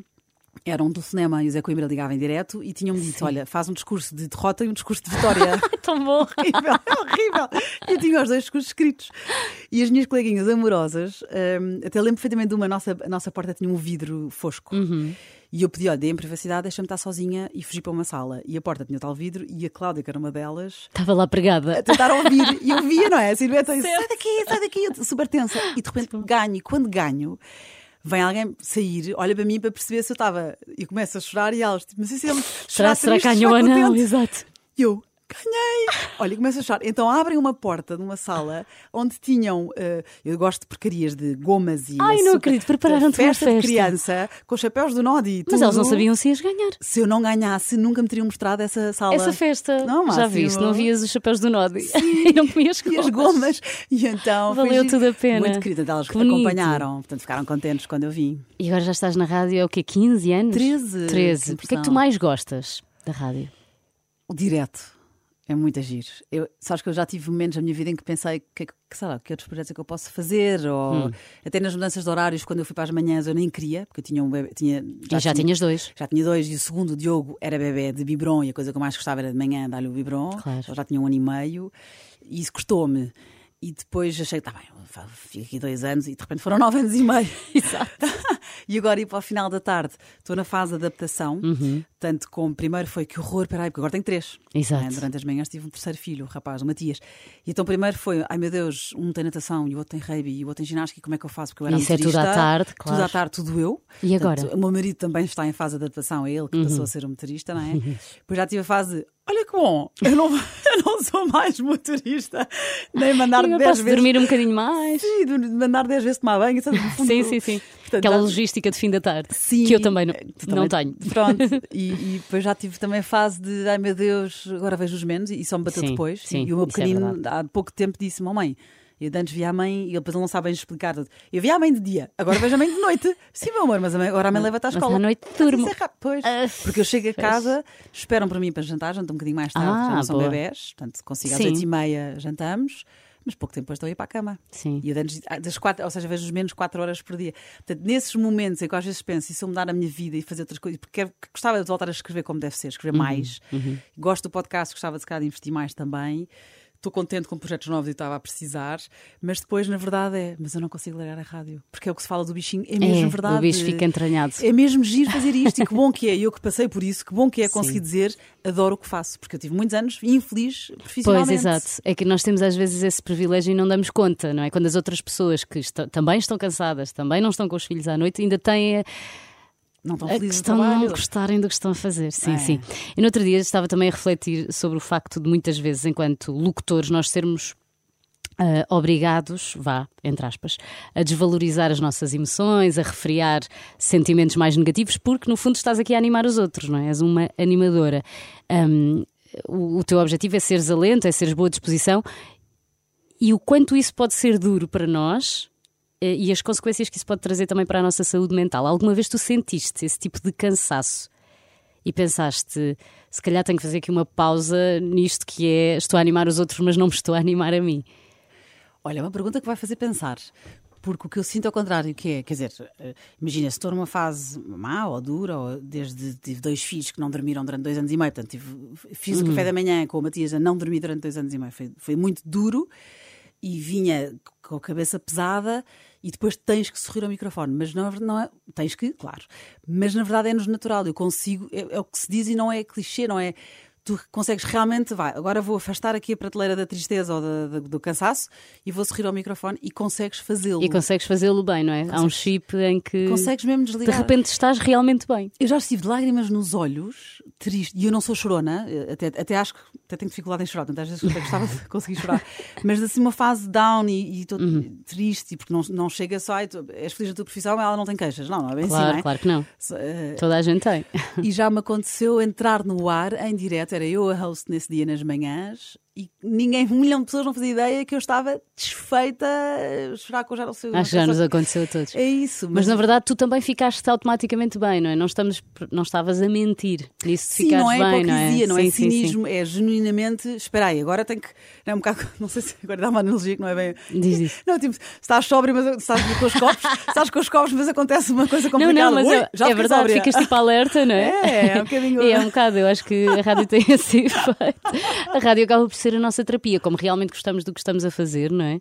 era um telefonema e o Zé Coimbra ligava em direto e tinham-me dito: olha, faz um discurso de derrota e um discurso de vitória. Tão bom. horrível, horrível. Eu tinha os dois discursos escritos. E as minhas coleguinhas amorosas, hum, até lembro perfeitamente de uma, a nossa, a nossa porta tinha um vidro fosco. E eu pedi, olha, dê-me privacidade, deixa-me estar sozinha e fugi para uma sala. E a porta tinha tal vidro e a Cláudia, que era uma delas, Estava lá pregada. a tentar ouvir. E eu via, não é? A silhueta sai daqui, sai daqui, eu super tensa. E de repente ganho. E quando ganho, vem alguém sair, olha para mim para perceber se eu estava. E começa a chorar e elas, tipo, mas isso é Será, chorar será que ganhou ou não? Exato. Eu, ganhei! Olha, começo a achar. Então abrem uma porta de uma sala onde tinham. eh, eu gosto de porcarias de gomas e. Ai, não açúcar, acredito, prepararam-te uma festa de criança com chapéus do Nodi e tudo. Mas elas não sabiam se ias ganhar. Se eu não ganhasse, nunca me teriam mostrado essa sala. Essa festa. Não, Já viste, não vias os chapéus do Nodi e não comias E as gomas. E então. foi Valeu giro. tudo a pena. Muito querida, elas Que bonito. acompanharam. Portanto, ficaram contentes quando eu vim. E agora já estás na rádio há o quê? 15 anos? 13. 13. Que O que é que tu mais gostas da rádio? O direto. É muito agir. Eu, sabes que eu já tive momentos na minha vida em que pensei que, que, sei lá, que outros projetos é que eu posso fazer, ou até nas mudanças de horários, quando eu fui para as manhãs, eu nem queria, porque eu tinha um bebê, tinha, Já, já tinhas dois. já tinha dois, e o segundo, o Diogo, era bebê de biberon, e a coisa que eu mais gostava era de manhã dar-lhe o biberon. Claro. Eu já tinha um ano e meio, e isso custou-me. E depois achei, tá bem, fico aqui dois anos, e de repente foram nove anos e meio. Exato. e agora ir para o final da tarde, estou na fase de adaptação, tanto como primeiro foi que horror, peraí, porque agora tenho três. Exato. né? Durante as manhãs tive um terceiro filho, o rapaz, o Matias. E então primeiro foi, ai meu Deus, um tem natação e o outro tem rugby e o outro tem ginástica, e como é que eu faço? Porque eu era Isso é tudo à tarde, Tudo claro. à tarde, tudo eu. E agora? Uhum. Portanto, o meu marido também está em fase de adaptação, é ele que passou a ser o motorista, não é? Depois já tive a fase olha que bom, eu não, eu não sou mais motorista, nem mandar Eu 10 posso vezes. dormir um bocadinho mais. Sim, mandar 10 vezes tomar banho. sabe? Fundo, Sim, sim, sim. Portanto, Aquela já- logística de fim da tarde. Sim, que eu também não, tu não também- tenho. Pronto, e, e depois já tive também a fase de ai meu Deus, agora vejo-os menos e só me bateu Sim, depois. sim, e o meu é pequenino verdade. há pouco tempo disse: Mamãe, eu de antes via a mãe e ele depois ele não sabe bem explicar. Eu via a mãe de dia, agora vejo a mãe de noite. Sim, meu amor, mas agora a mãe leva-te à Mas escola. à noite Mas isso é pois. Porque eu chego a casa, esperam para mim para jantar, jantam um bocadinho mais tarde, Ah, já não são boa. bebés, portanto consigo às oito e meia jantamos. Mas pouco tempo depois estou a ir para a cama. Sim. E eu de antes, ah, das quatro, ou seja, vejo menos quatro horas por dia. Portanto, nesses momentos em que às vezes penso, e se eu mudar a minha vida e fazer outras coisas, porque quero- gostava de voltar a escrever como deve ser, escrever mais. Gosto do podcast, gostava de se calhar de investir mais também. Estou contente com projetos novos e estava a precisar, mas depois, na verdade, é. Mas eu não consigo largar a rádio, porque é o que se fala do bichinho, é mesmo É, verdade. o bicho fica entranhado. É mesmo giro fazer isto e que bom que é. Eu que passei por isso, que bom que é Sim. conseguir dizer adoro o que faço, porque eu tive muitos anos infeliz Pois, profissionalmente. exato. É que nós temos às vezes esse privilégio e não damos conta, não é? Quando as outras pessoas que estão- também estão cansadas, também não estão com os filhos à noite, ainda têm a, Não estão a felizes no questão de não gostarem do que estão a fazer. Sim, É. sim. E no outro dia estava também a refletir sobre o facto de muitas vezes, enquanto locutores, nós sermos. ah, obrigados, vá, entre aspas, a desvalorizar as nossas emoções, a refriar sentimentos mais negativos, porque no fundo estás aqui a animar os outros, não é? És uma animadora. Ahm, o, o teu objetivo é seres alento, é seres boa disposição e o quanto isso pode ser duro para nós e as consequências que isso pode trazer também para a nossa saúde mental. Alguma vez tu sentiste esse tipo de cansaço e pensaste, se calhar tenho que fazer aqui uma pausa nisto que é estou a animar os outros, mas não me estou a animar a mim. Olha, é uma pergunta que vai fazer pensar. Porque o que eu sinto ao contrário, que é, quer dizer, eh, imagina, se estou numa fase má ou dura, ou desde tive dois filhos que não dormiram durante dois anos e meio, portanto, tive- fiz o café da manhã com o Matias a não dormir durante dois anos e meio, foi, foi muito duro e vinha com a cabeça pesada e depois tens que sorrir ao microfone, mas não, não é, tens que, claro, mas na verdade é-nos natural, eu consigo, é, é o que se diz e não é clichê, não é? Tu consegues realmente, vai, agora vou afastar aqui a prateleira da tristeza ou da- da- do cansaço e vou sorrir ao microfone e consegues fazê-lo. E consegues fazê-lo bem, não é? Há um chip em que Consegues mesmo de desligar. repente estás realmente bem. Eu já estive de lágrimas nos olhos, triste, e eu não sou chorona, eh, até, até acho que até tenho dificuldade em chorar, portanto às vezes até gostava de conseguir chorar, mas assim uma fase down e estou Uhum. triste, porque não, não chega só, "Ai, tu és feliz na tua profissão, ela não tem queixas. Não, não é bem Claro, assim, não é? claro que não. So- eh, Toda a gente tem. e já me aconteceu entrar no ar em direto, era eu a host nesse dia nas manhãs, e ninguém, um milhão de pessoas não fazia ideia que eu estava desfeita, chorar com já não sei Acho que já nos aconteceu a todos. É isso, Mas na verdade tu também ficaste automaticamente bem, não é? Não, estamos, não estavas a mentir nisso de ficares não é bem, hipocrisia, não não é? é, Sim, sim, sim. cinismo, é genuinamente. Espera aí, agora tenho que. Não é um bocado. Não sei se agora dá uma analogia que não é bem. Diz isso. Não, tipo, estás sóbrio, mas estás com os copos, estás com os copos, mas acontece uma coisa Não, complicada. não, mas Ui, é, já é verdade, sóbria. ficas tipo alerta, não é? É, é um bocadinho- E é um bocado, eu acho que a rádio tem esse efeito. A rádio acaba por ser a nossa terapia, como realmente gostamos do que estamos a fazer, não é?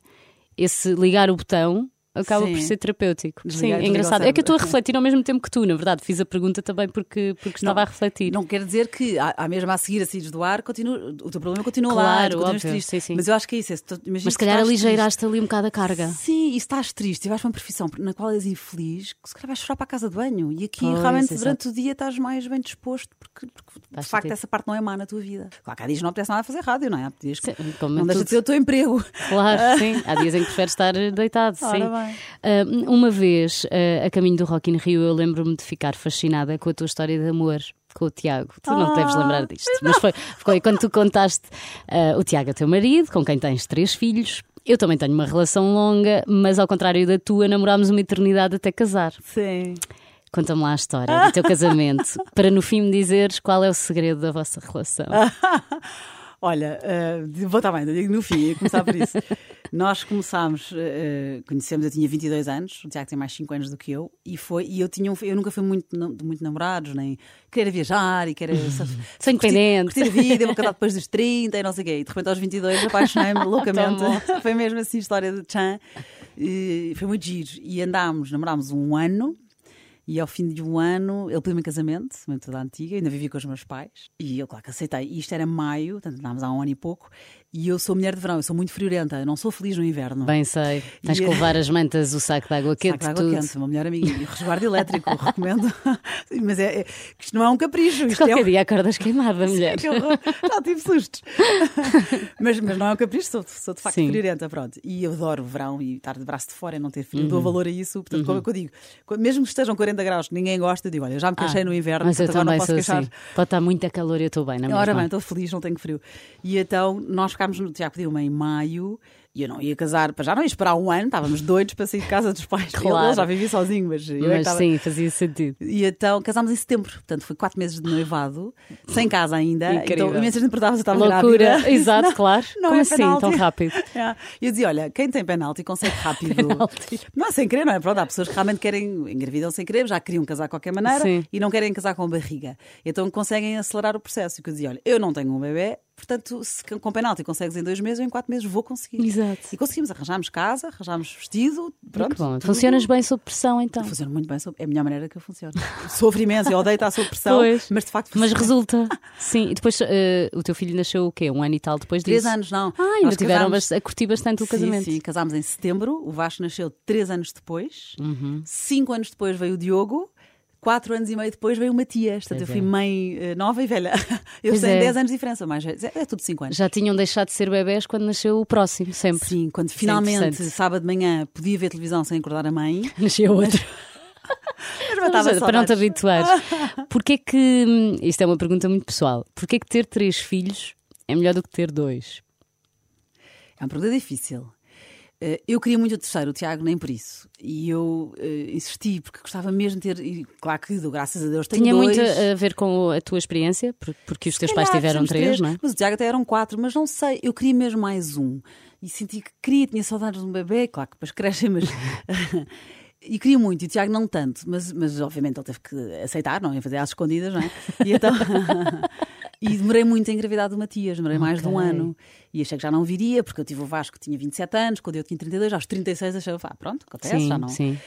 Esse ligar o botão acaba Sim. por ser terapêutico. Desligar- Sim, é engraçado. É que eu estou a refletir ao mesmo tempo que tu, na verdade. Fiz a pergunta também porque, porque estava a refletir. Não quer dizer que, há mesmo a seguir a saíres do ar, continua, o teu problema continua lá, Claro, óbvio, triste. sim, sim. Mas eu acho que é isso. É, Mas se calhar aligeiraste ali um bocado a carga. Sim, e se estás triste e vais para uma profissão na qual és infeliz, que se calhar vais chorar para a casa de banho. E aqui Pois, realmente exato. durante o dia estás mais bem disposto, porque, porque de facto sentido. essa parte não é má na tua vida. Claro que há dias que não apetece nada a fazer rádio, não é? Há dias que Sim, não deixa de ser o teu emprego. Claro, sim. Há dias em que preferes estar deitado, sim. Ora bem. Ah, uma vez, ah, a caminho do Rock in Rio, eu lembro-me de ficar fascinada com a tua história de amor com o Tiago. Tu não te deves Ah, lembrar disto, mas foi, foi quando tu contaste ah, o Tiago é teu marido, com quem tens três filhos. Eu também tenho uma relação longa, mas ao contrário da tua, namorámos uma eternidade até casar. Sim. Conta-me lá a história do teu casamento, para no fim me dizeres qual é o segredo da vossa relação. Olha, uh, vou estar bem, eu digo no fim, ia começar por isso. Nós começámos, uh, conhecemos, eu tinha 22 anos, o Tiago tem mais 5 anos do que eu, e foi, e eu, tinha, um- eu nunca fui muito, muito namorados, nem querer viajar e querer Sou independente. curtir a vida, eu vou casar depois dos 30 e não sei o quê. E de repente aos 22 apaixonei-me loucamente. foi mesmo assim a história de Chan. E foi muito giro. E andámos, namorámos um ano. E ao fim de um ano, ele pediu-me em casamento, muito da antiga, ainda vivia com os meus pais. E eu, claro que aceitei. E isto era maio, portanto andámos há um ano e pouco. E eu sou mulher de verão, eu sou muito friorenta, eu não sou feliz no inverno. Bem sei. Tens E- que levar as mantas, o saco de água quente, Saco de água quente, uma melhor amiga. E resguardo elétrico, recomendo. Mas é, é, isto não é um capricho, isto é Qualquer um, dia acordas queimada, mulher. Que horror. Já tive sustos. mas, mas não é um capricho, sou, sou de facto Sim. friorenta, pronto. E eu adoro o verão e estar de braço de fora e não ter frio. Uhum. Dou valor a isso. Portanto, como é que eu digo? Mesmo que estejam 40 graus, que ninguém gosta, digo, olha, já me queixei Ah, no inverno, Mas eu também não posso sou queixar. assim. Pode estar muito calor e eu estou bem, não é Ora bem, estou feliz, não tenho frio. E então nós ficámos no Tiago pediu-me em maio e eu não ia casar, para já não ia esperar um ano, estávamos doidos para sair de casa dos pais. Claro. Ele já vivia sozinho, mas eu é Mas estava- sim, fazia sentido. e então casámos em setembro, portanto foi quatro meses de noivado, sem casa ainda. Incrível. Então imensa gente perguntava se estava Loucura, grávida. exato, Não, claro. não Como é assim, penalti. tão rápido? É. E eu dizia: olha, quem tem penalti consegue rápido. Penalti. Não é sem querer, não é? Pronto, há pessoas que realmente querem, engravidam sem querer, já queriam casar de qualquer maneira Sim. e não querem casar com barriga. Então conseguem acelerar o processo. E eu dizia: olha, eu não tenho um bebê, portanto, se com penalti consegues em dois meses, eu em quatro meses vou conseguir. Exato. E conseguimos, arranjámos casa, arranjámos vestido, pronto. Bom. Funcionas bem sob pressão, então. Funciona muito bem, sob- é a melhor maneira que eu funciono. Sofro imenso, eu odeio estar sob pressão, Pois. mas de facto Mas funciona. resulta. Sim, e depois eh, o teu filho nasceu o quê? Um ano e tal depois Três disso? anos, não. Ah, ainda Nós tiveram casámos- a curtir bastante o casamento. Sim, sim, casámos em setembro. O Vasco nasceu três anos depois. Uhum. Cinco anos depois veio o Diogo. Quatro anos e meio depois veio o Matias. Portanto, Pois eu fui é. mãe eh, nova e velha. Eu tenho é. 10 anos de diferença, mas é, é tudo 5 anos. Já tinham deixado de ser bebés quando nasceu o próximo, sempre. Sim, quando Isso é finalmente, interessante. sábado de manhã, podia ver televisão sem acordar a mãe. Nasceu outro. Mas para não te habituares. Porquê que. Isto é uma pergunta muito pessoal. Porquê que ter três filhos é melhor do que ter dois? É uma pergunta difícil. Eh, Eu queria muito o terceiro, o Tiago, nem por isso. E eu eh, insisti, porque gostava mesmo de ter. E claro que, graças a Deus, tenho Tinha dois. muito a ver com a tua experiência, por- porque os teus pais calhar, tiveram somos três, não é? Mas o Tiago até eram quatro, mas não sei. Eu queria mesmo mais um. E senti que queria, tinha saudades de um bebê, claro que depois crescem, mas. E queria muito, e o Tiago não tanto, mas, mas obviamente ele teve que aceitar, não ia fazer às escondidas, não é? E então. e demorei muito a engravidar do Matias, demorei mais de um ano. E achei que já não viria, porque eu tive o Vasco que tinha 27 anos, quando eu tinha 32, aos 36 achei, ah, pronto, acontece, Sim, já não. sim.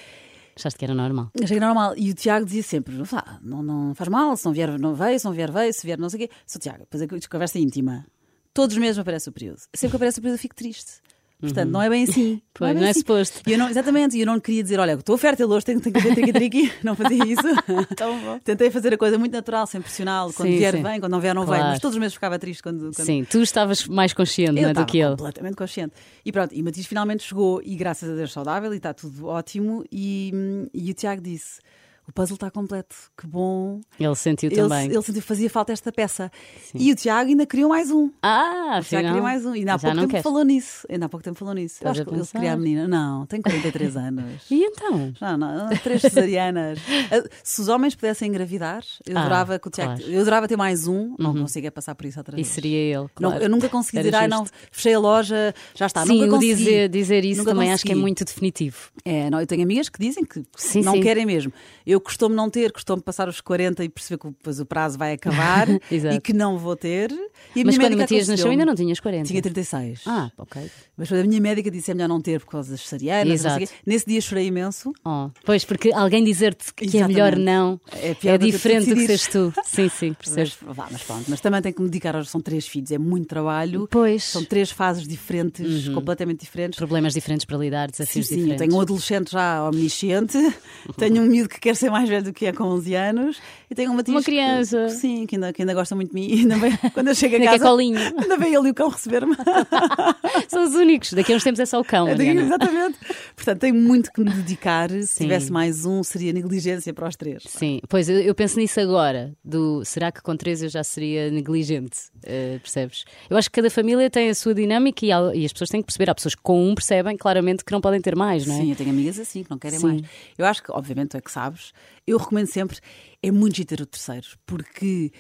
Achaste que era normal. Achei normal. E o Tiago dizia sempre: "Vá, não, não faz mal, se não vier, não veio, se não vier, veio, se vier, não sei o quê. Sou Tiago, depois é que- conversa íntima. Todos os meses me aparece o período. Sempre que aparece o período, eu fico triste. Portanto, não é bem assim. Uhum. Pois, bem não é assim. suposto. Eu não, exatamente, e eu não queria dizer: olha, estou fértil hoje, tenho, tenho que fazer triqui-triqui. Não fazia isso. Tentei fazer a coisa muito natural, sem pressioná-lo. Quando Sim, vier, sim. vem, quando não vier, não Claro. vem. Mas todos os meses ficava triste quando. quando... Sim, tu estavas mais consciente Eu não é, do que ele. completamente consciente. E pronto, e Matias finalmente chegou e graças a Deus saudável e está tudo ótimo. E, e o Tiago disse: o puzzle está completo, que bom. Ele sentiu Ele, também. ele sentiu que fazia falta esta peça. E o Tiago ainda criou mais um. Ah, afinal, queria mais um. E ainda há já pouco não tempo queres. falou nisso. Ainda há pouco tempo falou nisso. Eu acho que ele queria a menina. Não, tem 43 anos. E então? Já não, três cesarianas. Ah, Se os homens pudessem engravidar, eu Ah, adorava que o Tiago. claro. Eu adorava ter mais um, não consigo é passar por isso outra E seria ele. Não, claro. eu nunca consegui Era dizer, ai não, fechei a loja, já está. Sim, nunca consegui. dizer, dizer isso Nunca também acho que é consegui. muito definitivo. É, não, eu tenho amigas que dizem que Sim, não sim. querem mesmo. Eu costumo não ter, costumo passar os 40 e perceber que depois o prazo vai acabar e que não vou ter. Mas quando Matias nasceu ainda não tinhas 40. Tinha 36. Ah, ok. Mas a minha médica disse é melhor não ter por causa das cesarianas. Nesse dia chorei imenso. Oh, pois, porque alguém dizer-te que é Exatamente. melhor não É é, diferente do que seres tu. Sim, sim, percebes? Mas, vá, mas pronto, mas também tenho que me dedicar. São três filhos, é muito trabalho. Pois. São três fases diferentes, completamente diferentes. Problemas diferentes para lidar, Sim, desafios sim, eu diferentes. tenho um adolescente já omnisciente, tenho um miúdo que quer ser mais velho do que é com 11 anos e tenho uma, Uma criança. Que, sim, que ainda, que ainda gosta muito de mim. E ainda vem, quando eu chego a casa, colinho. ainda vem ele e o cão receber-me. São os únicos. Daqui a uns tempos é só o cão. Mariana. Exatamente. Portanto, tenho muito que me dedicar. Se Sim. tivesse mais um, seria negligência para os três. Sim, pois eu, eu penso nisso agora. Do será que com três eu já seria negligente? Eh, percebes? Eu acho que cada família tem a sua dinâmica e, há- e as pessoas têm que perceber. Há pessoas que com um percebem claramente que não podem ter mais, não é? Sim, eu tenho amigas assim que não querem Sim. mais. Eu acho que, obviamente, tu é que sabes, eu recomendo sempre, é muito giro ter o terceiro, porque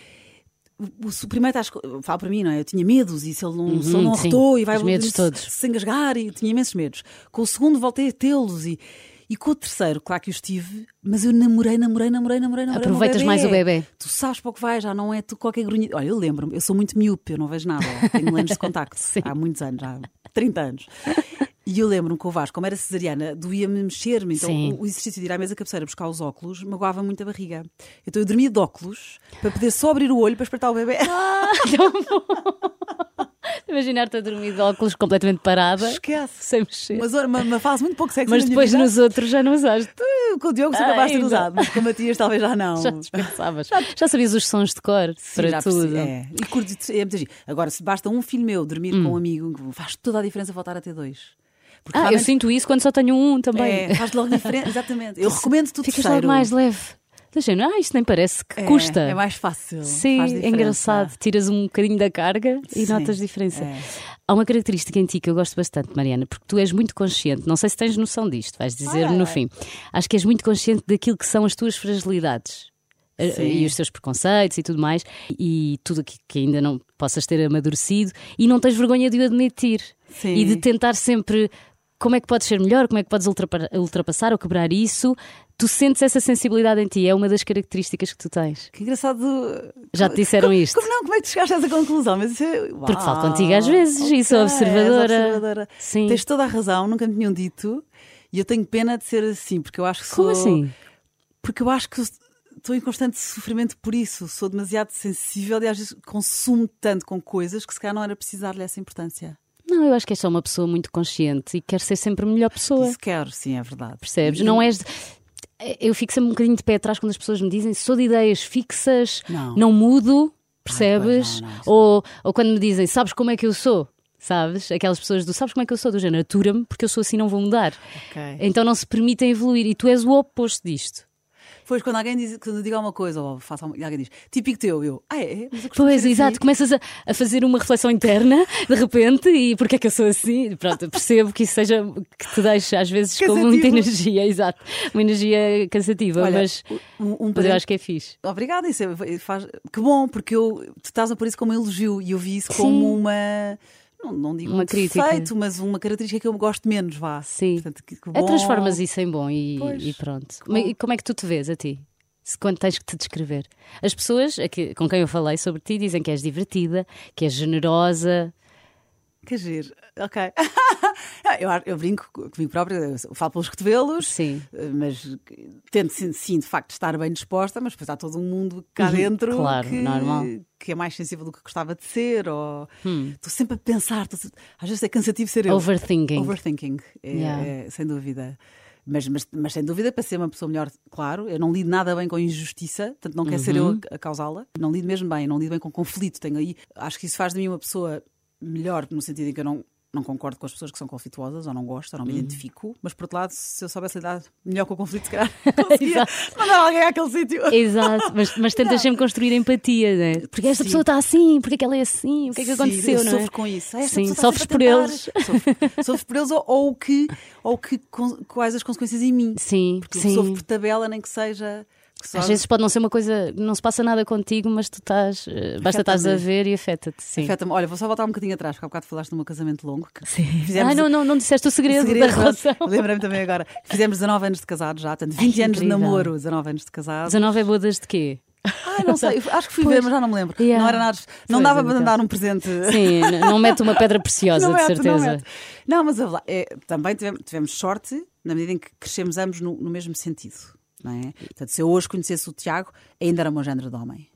o, primeiro estás, fala para mim, não é? Eu tinha medos e se ele não, se ele não Uhum, sim. arrotou e vai Os medos todos. se engasgar e tinha imensos medos. Com o segundo voltei a tê-los e, e com o terceiro, claro que os tive, mas eu namorei, namorei, namorei, namorei, namorei. Aproveitas mais o bebê. Tu sabes para o que vai, já não é tu qualquer grunhido. Olha, eu lembro-me, eu sou muito miúpe, eu não vejo nada, tenho lentes de contacto há muitos anos, há 30 anos. E eu lembro-me com o Vasco, como era cesariana, doía-me mexer-me. Então Sim. o, exercício de ir à mesa cabeceira buscar os óculos magoava muito a barriga. Então eu dormia de óculos para poder só abrir o olho para espreitar o bebê. Imaginar-te a dormir de óculos completamente parada, Esquece. sem mexer. Mas uma, uma fase muito pouco sexy Mas depois nos outros já não usaste. Com o Diogo sou capaz de usado, mas com o Matias talvez já não. Já dispensavas. Já sabias os sons de cor Sim, para já tudo. É. E curto, é muito. Agora, se basta um filho meu dormir com um amigo, faz toda a diferença voltar a ter dois. Porque Ah, eu realmente, sinto isso quando só tenho um também. é, faz logo diferença, exatamente. Eu recomendo tudo Ficas terceiro. logo mais leve. Género, ah, isto nem parece que É, custa. É mais fácil. Sim, é engraçado. Tiras um bocadinho da carga e Sim, notas diferença. é. Há uma característica em ti que eu gosto bastante, Mariana, porque tu és muito consciente. Não sei se tens noção disto, vais dizer Ai, ai, no fim. Acho que és muito consciente daquilo que são as tuas fragilidades. eh, Sim. E os teus preconceitos e tudo mais, e tudo aqui que ainda não possas ter amadurecido, e não tens vergonha de o admitir Sim. e de tentar sempre como é que podes ser melhor, como é que podes ultrapa- ultrapassar ou quebrar isso. Tu sentes essa sensibilidade em ti, é uma das características que tu tens. Que engraçado. Já te disseram como, isto? Como não? Como é que tu chegaste a essa conclusão? Mas isso é- Porque falo contigo às vezes e sou és observadora. observadora. Sim. Tens toda a razão, nunca me tinham dito. E eu tenho pena de ser assim, porque eu acho que Como sou. assim? Porque eu acho que estou em constante sofrimento por isso. Sou demasiado sensível e às vezes consumo tanto com coisas que se calhar não era preciso dar-lhe essa importância. Não, eu acho que és só uma pessoa muito consciente e quer ser sempre a melhor pessoa. Isso quero, sim, é verdade. Percebes? Não és. Eu fico sempre um bocadinho de pé atrás quando as pessoas me dizem sou de ideias fixas, Não. mudo, percebes? pois não, não, ou, ou quando me dizem sabes como é que eu sou? Sabes? Aquelas pessoas do sabes como é que eu sou? Do género, atura-me porque eu sou assim, não vou mudar. Ok. Então não se permitem evoluir e tu és o oposto disto. Pois quando alguém diz, quando eu digo alguma coisa ou faço alguma, e alguém diz típico teu, eu, ah é? Pois, exato, assim." começas a, a fazer uma reflexão interna de repente e porque é que eu sou assim? Pronto, percebo que isso seja que te deixa às vezes com muita energia, exato, uma energia cansativa, Olha, mas, um, um mas eu acho que é fixe. Obrigada, isso é- faz. Que bom, porque eu, tu estás a pôr isso como um elogio e eu vi isso como uma. Não, não digo Uma um crítica. defeito, mas uma característica que eu gosto menos, vá. Sim. Portanto, que, que É bom. transformas isso em bom e, Pois, e pronto. Como é, e como é que tu te vês a ti? Quando tens que te descrever. As pessoas com quem eu falei sobre ti dizem que és divertida, que és generosa. Que giro. Ok. eu, eu brinco comigo própria, eu falo pelos cotovelos, Sim. mas tento sim, de facto estar bem disposta, mas depois há todo um mundo cá Uhum, dentro claro, que, normal. que é mais sensível do que gostava de ser, ou Hum. estou sempre a pensar, sempre- às vezes é cansativo ser eu. Overthinking. Overthinking, é, Yeah. é, sem dúvida. Mas, mas, mas sem dúvida, para ser uma pessoa melhor, claro, eu não lido nada bem com injustiça, portanto não quero ser Uhum. eu a, a causá-la. Não lido mesmo bem, não lido bem com conflito. Tenho aí, acho que isso faz de mim uma pessoa melhor, no sentido em que eu não, não concordo com as pessoas que são conflituosas, ou não gosto, ou não me Uhum. identifico. Mas por outro lado, se eu soubesse lidar melhor com o conflito, se calhar conseguia mandar alguém àquele sítio. Exato, mas, mas tentas sempre construir empatia, né? Porque esta Sim. pessoa está assim, porque é que ela é assim, o que é que Sim, aconteceu, eu não sofro é? com isso. Esta Sim, sofres por eles. Sofro, sofro por eles ou, ou que, ou que quais as consequências em mim. Sim, Porque sim. sofro por tabela, nem que seja. Só- Às vezes pode não ser uma coisa, não se passa nada contigo, mas tu estás, eh, basta estás a ver e afeta-te. Afeta-me. Olha, vou só voltar um bocadinho atrás, porque há bocado falaste do meu casamento longo. Que Sim. Fizemos Ah, não, não, não disseste o segredo, segredo, da relação. não. Lembrei-me também agora. Fizemos 19 anos de casado já, portanto, 20 Ai, anos de incrível. namoro, 19 anos de casado. 19 é bodas de quê? Ai, não sei, acho que fui Pois. ver, mas já não me lembro. Yeah. Não era nada. Não Pois, dava é para dar um presente. Sim, não mete uma pedra preciosa, Não de mete, não certeza. mete. Não, mas é, também tivemos, tivemos sorte na medida em que crescemos ambos no, no mesmo sentido. Não é? Portanto, se eu hoje conhecesse o Tiago, ainda era o meu género de homem.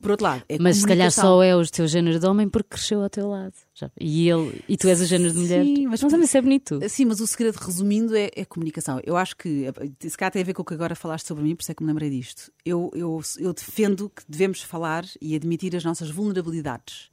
Por outro lado, é Mas se calhar só é o teu género de homem porque cresceu ao teu lado. Já- E ele e tu és o género de mulher. Sim, mas mas também isso é bonito. Sim, mas o segredo, resumindo, é, é comunicação. Eu acho que, se calhar tem a ver com o que agora falaste sobre mim, por isso é que me lembrei disto. Eu, eu, eu defendo que devemos falar e admitir as nossas vulnerabilidades.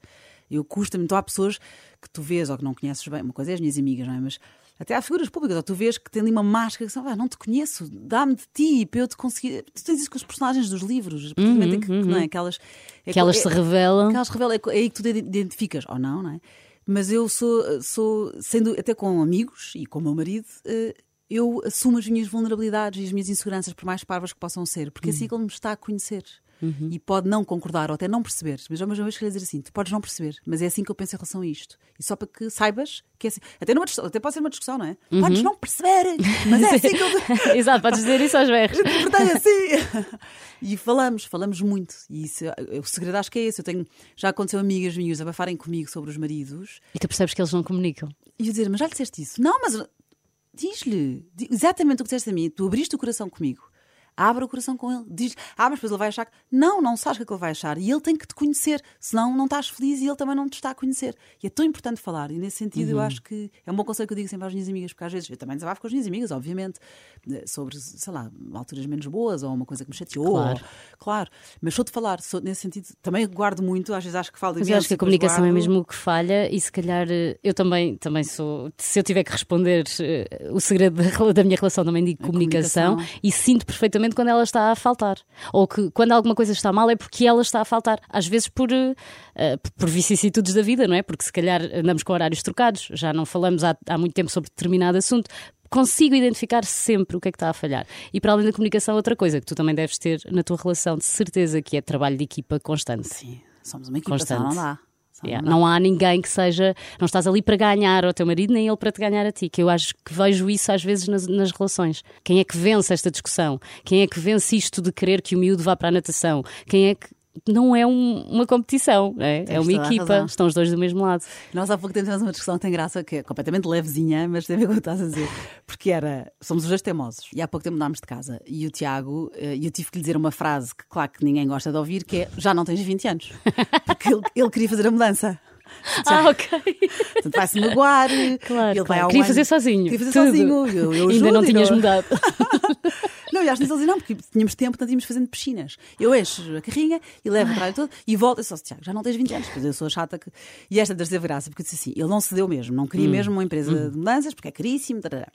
Eu custa-me, então há pessoas que tu vês ou que não conheces bem, uma coisa é as minhas amigas, não é? Mas até há figuras públicas, ou tu vês que tem ali uma máscara que são, ah, não te conheço, dá-me de ti para eu te conseguir. Tu tens isso com os personagens dos livros, momento em que, não é? Aquelas, é Que elas é- se revelam. que elas revelam, é aí que tu identificas, ou não, não é? Mas eu sou, sou sendo até com amigos e com o meu marido, eh, eu assumo as minhas vulnerabilidades e as minhas inseguranças, por mais parvas que possam ser, porque assim é que ele me está a conhecer. E pode não concordar ou até não perceber. Mas uma vez queria dizer assim: tu podes não perceber, mas é assim que eu penso em relação a isto. E só para que saibas que é assim. Até, numa, até pode ser uma discussão, não é? Podes não perceber, mas é assim que eu. Exato, podes dizer isso aos berros. Portanto, assim. E falamos, falamos muito. E isso, o segredo acho que é esse. Eu tenho, já aconteceu amigas minhas abafarem comigo sobre os maridos E tu percebes que eles não comunicam. e eu dizer, mas já lhe disseste isso? Não, mas diz-lhe di- exatamente o que disseste a mim. Tu abriste o coração comigo. Abre o coração com ele. Diz, ah, mas depois ele vai achar que. Não, não sabes o que é que ele vai achar. E ele tem que te conhecer. Senão não estás feliz e ele também não te está a conhecer. E é tão importante falar. E nesse sentido eu acho que é um bom conselho que eu digo sempre às minhas amigas, porque às vezes eu também desabafo com as minhas amigas, obviamente, eh, sobre, sei lá, alturas menos boas ou uma coisa que me chateou. Claro. ou- claro. Mas sou de falar, sou, nesse sentido, também guardo muito, às vezes acho que falo Mas eu imenso acho que a comunicação é guardo. mesmo o que falha e se calhar eh, eu também, também sou. Se eu tiver que responder eh, o segredo da, da minha relação, também digo comunicação, comunicação. e sinto perfeitamente quando ela está a faltar. Ou que quando alguma coisa está mal é porque ela está a faltar. Às vezes por, eh, por vicissitudes da vida, não é? Porque se calhar andamos com horários trocados, já não falamos há, há muito tempo sobre determinado assunto. Consigo identificar sempre o que é que está a falhar. E para além da comunicação, outra coisa que tu também deves ter na tua relação, de certeza, que é trabalho de equipa constante. Sim, somos uma equipa, Constante. não dá. Yeah. Não há ninguém que seja. Não estás ali para ganhar ao teu marido, nem ele para te ganhar a ti. Que eu acho que vejo isso às vezes nas, nas relações. Quem é que vence esta discussão? Quem é que vence isto de querer que o miúdo vá para a natação? Quem é que. Não é um- uma competição, é, é uma equipa, estão os dois do mesmo lado. Nós há pouco tivemos uma discussão que tem graça, que é completamente levezinha, mas tem a ver com o que estás a dizer. Porque era, somos os dois teimosos. E há pouco tempo mudámos de casa. E o Tiago, eh, e eu tive que lhe dizer uma frase que, claro, que ninguém gosta de ouvir, que é já não tens 20 anos. Porque ele, ele queria fazer a mudança. Ah, ok. Portanto, vai-se magoar. Claro, ele claro. Queria ano- fazer sozinho. Queria fazer tudo. sozinho. Eu, eu Ainda não tinhas mudado. Não, e acho que ele dizia, não, porque tínhamos tempo, portanto íamos fazendo piscinas. Eu encho a carrinha e levo o trabalho todo e volto. Eu só Tiago, já não tens 20 anos, pois eu sou a chata que. E esta teve graça, porque eu disse assim: ele não cedeu mesmo, não Hum. queria mesmo uma empresa de mudanças, porque é caríssimo. tarará.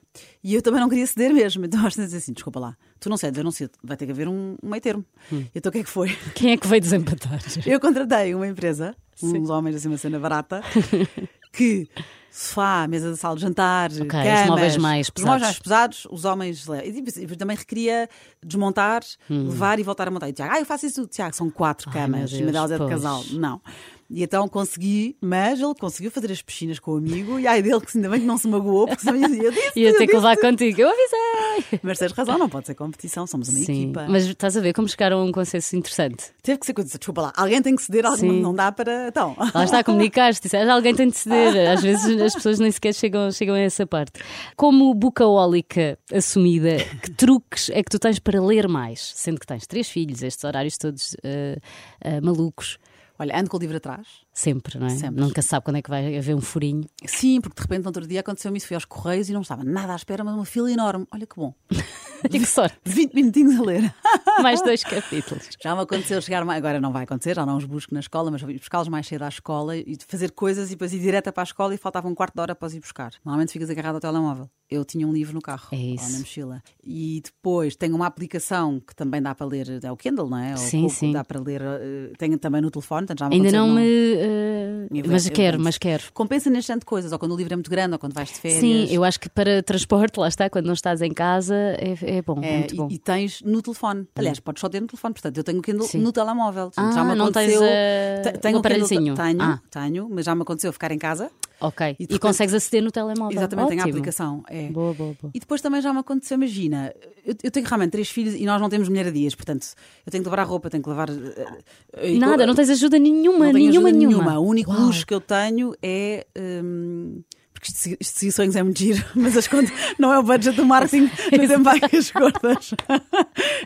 E eu também não queria ceder mesmo. Então acho que dizer assim: desculpa lá, tu não cedes, eu não cedo, vai ter que haver um, um meio termo. Hum. Então o que é que foi? Quem é que veio desempatar? Eu contratei uma empresa, uns homens assim, uma cena barata, que sofá, mesa de sala de jantar, os camas, móveis mais Os móveis pesados. mais pesados, os homens. le- E depois- e também requeria desmontar, levar e voltar a montar. E Tiago, ah, eu faço isso. Tiago, são quatro Ai, camas, meu e uma delas é de Deus, casal. Não. E então consegui, mas ele conseguiu fazer as piscinas com o amigo e ai dele que ainda bem que não se magoou, porque senão eu disse, Ia eu ter que levar contigo. Eu avisei. Mas tens razão, não pode ser competição, somos uma Sim, equipa. mas estás a ver como chegaram a um consenso interessante. Teve que ser coisa, desculpa lá, alguém tem que ceder, alguém Sim. não dá para. Então. Lá está a comunicar, se disseres alguém tem de ceder. Às vezes as pessoas nem sequer chegam, chegam a essa parte. Como bucaólica assumida, que truques é que tu tens para ler mais? Sendo que tens três filhos, estes horários todos eh, eh, malucos. Olha, ando com o livro atrás. Sempre, não é? Sempre. Nunca sabe quando é que vai haver um furinho. Sim, porque de repente no outro dia aconteceu-me isso. Fui aos Correios e não estava nada à espera, mas uma fila enorme. Olha que bom. Que sorte! 20 minutinhos a ler. Mais dois capítulos. Já me aconteceu chegar mais. Agora não vai acontecer, já não os busco na escola, mas ir buscá-los mais cedo à escola e fazer coisas e depois ir direta para a escola e faltava um quarto de hora após ir buscar. Normalmente ficas agarrado ao telemóvel. Eu tinha um livro no carro, É isso. na mochila. E depois tenho uma aplicação que também dá para ler, é o Kindle, não é? Ou Sim, sim. Dá para ler, eh, tenho também no telefone, portanto já me Ainda não me. Eu- mas quero, mas quero. Compensa neste tanto de coisas, ou quando o livro é muito grande, ou quando vais de férias. Sim, eu acho que para transporte, lá está, quando não estás em casa, é, é bom, é, É, muito e- bom. E, tens no telefone. Aliás, podes só ter no telefone. Portanto, eu tenho o Kindle Sim. no telemóvel. Portanto, Ah, já me não tens, aconteceu. eh, Te- o o Kindle- aparelhozinho? Tenho, Ah. tenho, mas já me aconteceu ficar em casa. Ok. E E, repente- consegues aceder no telemóvel. Exatamente, tenho a Ótimo. aplicação. É. Boa, boa, boa. E depois também já me aconteceu, imagina, eu, eu tenho realmente três filhos e nós não temos mulher a dias, portanto, eu tenho que lavar a roupa, tenho que lavar. eh, eh, Nada, co- não tens ajuda nenhuma, nenhuma, ajuda nenhuma. O único Uau. luxo que eu tenho é. hum, porque isto de- seguir sonhos é muito giro, mas as contas não é o budget do marketing, mas é vacas gordas.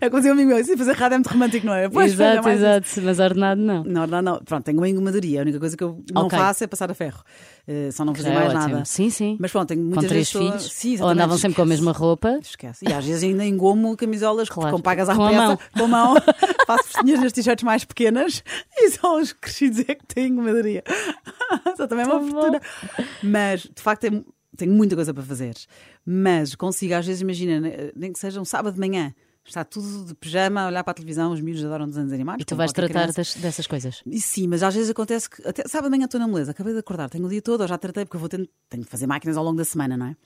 É como se um amigo meu, "Sim, fazer rádio é muito romântico, não é? Pois, pois, é exato, isso. exato, mas ordenado não. Não, não, não. Pronto, tenho uma engomadoria. A única coisa que eu não Ok. faço é passar a ferro. Eh, só não fazer é mais ótimo. nada. Sim, sim. Mas pronto, tenho Com muitas três vezes estou- filhos. Sim, Ou andavam sempre com a mesma roupa. Esquece. E às vezes ainda engomo camisolas Claro. com pagas à Com a peça, mão. com a mão. Faço festinhas nas t-shirts mais pequenas e só os crescidos é que têm engomadoria. Só também é uma Tão bom. fortuna. Mas, de facto, tenho, tenho muita coisa para fazer. Mas consigo, às vezes, imagina, ne- nem que seja um sábado de manhã, está tudo de pijama, a olhar para a televisão, os miúdos adoram desenhos animados. E tu vais tratar das- dessas coisas. E sim, mas às vezes acontece que até sábado de manhã estou na moleza, acabei de acordar, tenho o dia todo, eu já tratei porque eu vou tendo, tenho que fazer máquinas ao longo da semana, não é?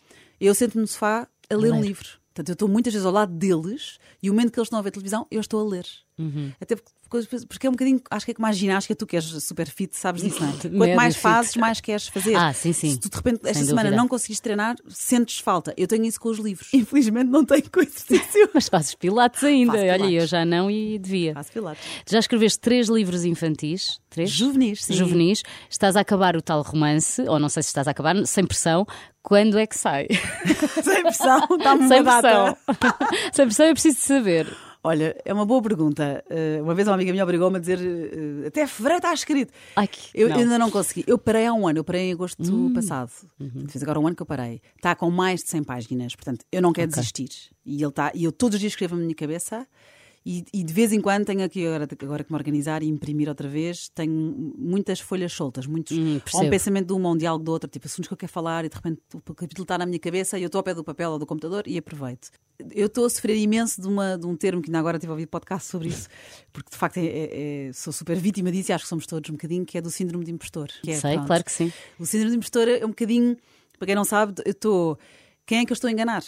Eu sento-me no sofá a ler um Ler. livro. Portanto, eu estou muitas vezes ao lado deles e o momento que eles estão a ver televisão, eu estou a ler. Uhum. Até porque, porque é um bocadinho, acho que é como a ginástica, tu que és super fit, sabes disso, não é? Quanto Médio mais fit. fazes, mais queres fazer. Ah, sim, sim. Se tu de repente esta Sem semana dúvida. não conseguiste treinar, sentes falta. Eu tenho isso com os livros. Infelizmente não tenho com exercício. Mas fazes pilates ainda. Faço Olha, pilates. eu já não e devia. Faço pilates. Já escreveste três livros infantis? Três? Juvenis, sim. Juvenis. Estás a acabar o tal romance, ou não sei se estás a acabar, sem pressão. Quando é que sai? Sem pressão, dá-me sem uma pressão. sem pressão eu preciso de saber. Olha, é uma boa pergunta. Uh, uma vez uma amiga minha obrigou-me a dizer uh, até fevereiro está escrito. Ai, que- Eu não. Hum. ainda não consegui. Eu parei há um ano, eu parei em agosto passado. Uhum. Fez agora um ano que eu parei. Está com mais de 100 páginas, portanto, eu não quero desistir. E ele está, e eu todos os dias escrevo na minha cabeça. E, e de vez em quando tenho aqui agora, agora que me organizar e imprimir outra vez. Tenho muitas folhas soltas, muitos. Hum, ou um pensamento de uma, ou um diálogo do outro, tipo assuntos que eu quero falar, e de repente o capítulo está na minha cabeça e eu estou ao pé do papel ou do computador e aproveito. Eu estou a sofrer imenso de, uma, de um termo que ainda agora tive a ouvir podcast sobre isso, porque de facto é- é- é- sou super vítima disso e acho que somos todos um bocadinho, que é do síndrome de impostor. É, Sei, pronto, claro que sim. O síndrome de impostor é um bocadinho, para quem não sabe, eu estou. Quem é que eu estou a enganar?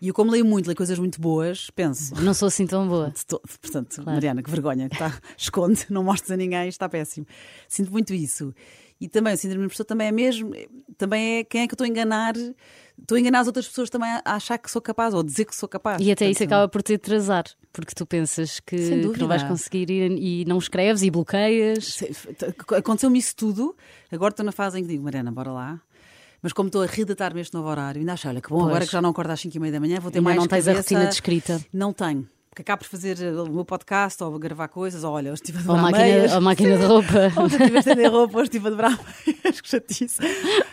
E eu, como leio muito, leio coisas muito boas, penso. Não sou assim tão boa. Estou- Portanto, Mariana, que vergonha, que está, esconde, não mostres a ninguém, está péssimo. Sinto muito isso. E também o síndrome de impostor também é mesmo, também é quem é que eu estou a enganar, estou a enganar as outras pessoas também a achar que sou capaz, ou a dizer que sou capaz. E até isso Portanto, acaba por te atrasar, porque tu pensas que, que não vais conseguir e, e não escreves e bloqueias. Aconteceu-me isso tudo, agora estou na fase em que digo, Mariana, bora lá. Mas como estou a redatar-me este novo horário, ainda acho, olha, que bom, Pois. agora que já não acordo às 5 e meia da manhã, vou ter Ainda mais não tens a cabeça. rotina de escrita. Não tenho. Acabo por fazer uh, o meu podcast ou gravar coisas, ou olha, hoje estive a Ou dobrar máquina, meias. ou máquina de roupa. Ontem estive a estender roupa, hoje estive a dobrar meias, que chatice.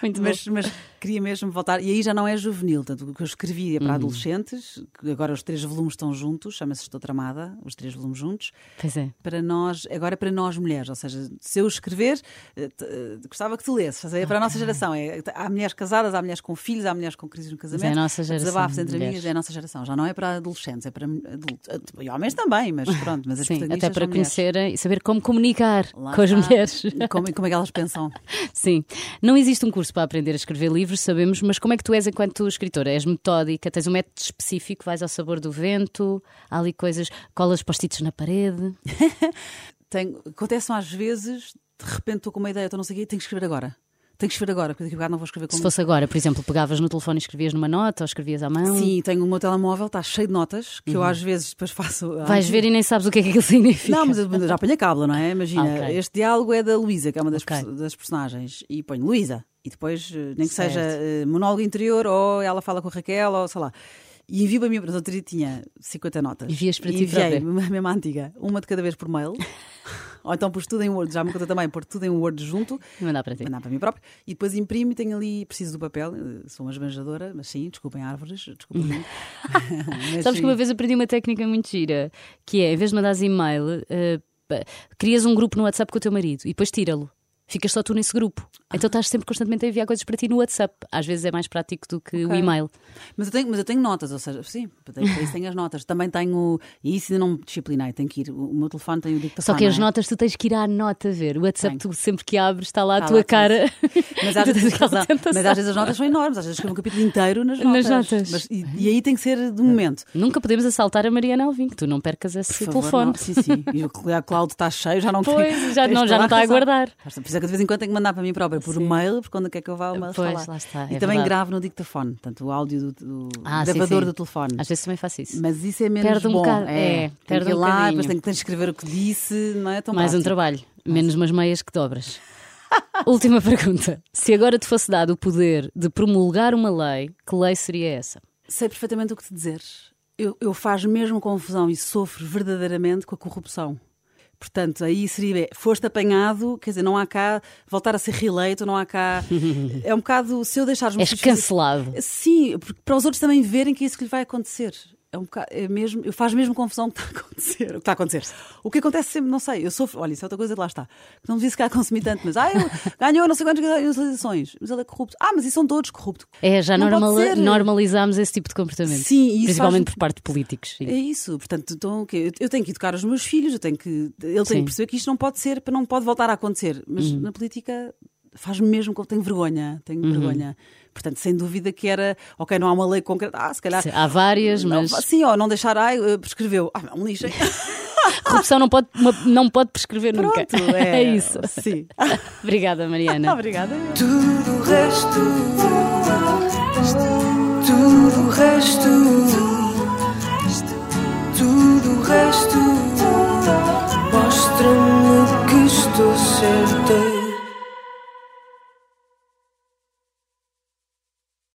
Muito mas, mas queria mesmo voltar. E aí já não é juvenil, tanto o que eu escrevi é Uhum. para adolescentes, que agora os três volumes estão juntos, chama-se Estou Tramada, os três volumes juntos Pois é. para nós, agora é para nós mulheres, ou seja, se eu escrever, eh, eh, gostava que tu lesses, é para a nossa geração. É, há mulheres casadas, há mulheres com filhos, há mulheres com crises no casamento. é a nossa geração, Desabafos entre mulheres. amigas, é a nossa geração. Já não é para adolescentes, é para adultos. E homens também, mas pronto, mas as Sim, até para conhecerem e saber como comunicar Lá com as mulheres. Como, como é que elas pensam? Sim. Não existe um curso para aprender a escrever livros, sabemos, mas como é que tu és enquanto escritora? És metódica, tens um método específico, vais ao sabor do vento, há ali coisas, colas post-its na parede. Tenho, acontecem às vezes, de repente estou com uma ideia, estou não sei o quê, tenho que escrever agora. Tenho que escrever agora, porque daqui a bocado não vou escrever Se como fosse agora, por exemplo, pegavas no telefone e escrevias numa nota ou escrevias à mão. Sim, tenho o meu telemóvel, está cheio de notas, que eu às vezes depois faço. Uhum. Vais Ah, ver e nem sabes o que é que aquilo significa. Não, mas eu já ponho a cábula, não é? Imagina, Ok. este diálogo é da Luísa, que é uma das, Ok. perso- das personagens, e ponho Luísa, e depois, eh, nem que Certo. seja eh, monólogo interior, ou ela fala com a Raquel, ou sei lá. E envio para mim, portanto, outro dia tinha 50 notas. Envias para E ti enviei, própria. a mesma antiga, uma de cada vez por mail. ou então pus tudo em Word, já me contou também, pôr tudo em Word junto, Mandar para ti. mandar para mim próprio, e depois imprimo e tenho ali, preciso do papel, eh, sou uma esbanjadora, mas sim, desculpem árvores, desculpem. Mas Sabes que sim. uma vez aprendi uma técnica muito gira, que é, em vez de mandares e-mail, pa- crias um grupo no WhatsApp com o teu marido e depois tira-lo. Ficas só tu nesse grupo. Então estás sempre constantemente a enviar coisas para ti no WhatsApp. Às vezes é mais prático do que o Ok. e-mail. Mas eu, tenho, mas eu tenho notas, ou seja, sim, para isso tenho as notas. Também tenho, e isso ainda não me disciplinei, tenho que ir. O, o meu telefone tem o dictaphone. Só que as é? notas tu tens que ir à nota ver. O WhatsApp, Tenho. tu sempre que abres, está lá a Está tua lá cara. Mas às, vezes, mas às vezes as notas são enormes, às vezes escrevo um capítulo inteiro nas notas. Nas notas. Mas- e, e aí tem que ser de momento. Nunca podemos assaltar a Mariana Alvim, que tu não percas esse favor, telefone. não. Sim, sim. E o cloud está cheio, já não tem- Pois, já tens não, já não está a razão. É que de vez em quando tenho que mandar para mim própria por Sim. mail, porque quando quer que eu vá, o mail Pois, lá está, E é também verdade. gravo no dictafone, portanto, o áudio do, do Ah, sim, gravador sim. do telefone. Às vezes também faço isso. Mas isso é menos Perde um bom. bocado, é, é, perde que ir um lá, bocadinho. depois tem que, escrever o que disse, não é tão Mais um prático. trabalho, menos umas meias que dobras. Última pergunta. Se agora te fosse dado o poder de promulgar uma lei, que lei seria essa? Sei perfeitamente o que te dizer. Eu, eu faz mesmo confusão e sofro verdadeiramente com a corrupção. Portanto, aí seria, foste apanhado, quer dizer, não há cá voltar a ser reeleito, não há cá. É um bocado, se eu deixar os meus És filhos- cancelado. Sim, para os outros também verem que é isso que lhe vai acontecer. É um bocado, é mesmo, eu faz mesmo confusão o que está a acontecer. O que está a acontecer. O que acontece sempre, não sei, eu sofro, olha, isso é outra coisa, lá está. Não que há consumir tanto, mas ah, ganhou não sei quantas eleições, mas ele é corrupto. Ah, mas isso são todos corruptos. É, já Não normal- ser. normalizámos esse tipo de comportamento. Sim, isso Principalmente faz- por parte de políticos. sim. É isso, portanto, então, o quê? eu- tenho que educar os meus filhos, eu tenho que, ele tem que perceber que isto não pode ser, não pode voltar a acontecer. Mas Uhum. na política faz mesmo tenho vergonha, tenho vergonha. Portanto, sem dúvida que era, ok, não há uma lei concreta, ah, se calhar. Sim, Há várias, Não, mas sim, ou não deixar, ai, eh, prescreveu. Ah, é um lixo. hein? corrupção não pode, não pode prescrever nunca. Pronto, é isso. Sim. Obrigada, Mariana. Obrigada. Tudo o resto, tudo o resto, tudo o resto mostra-me que estou certa.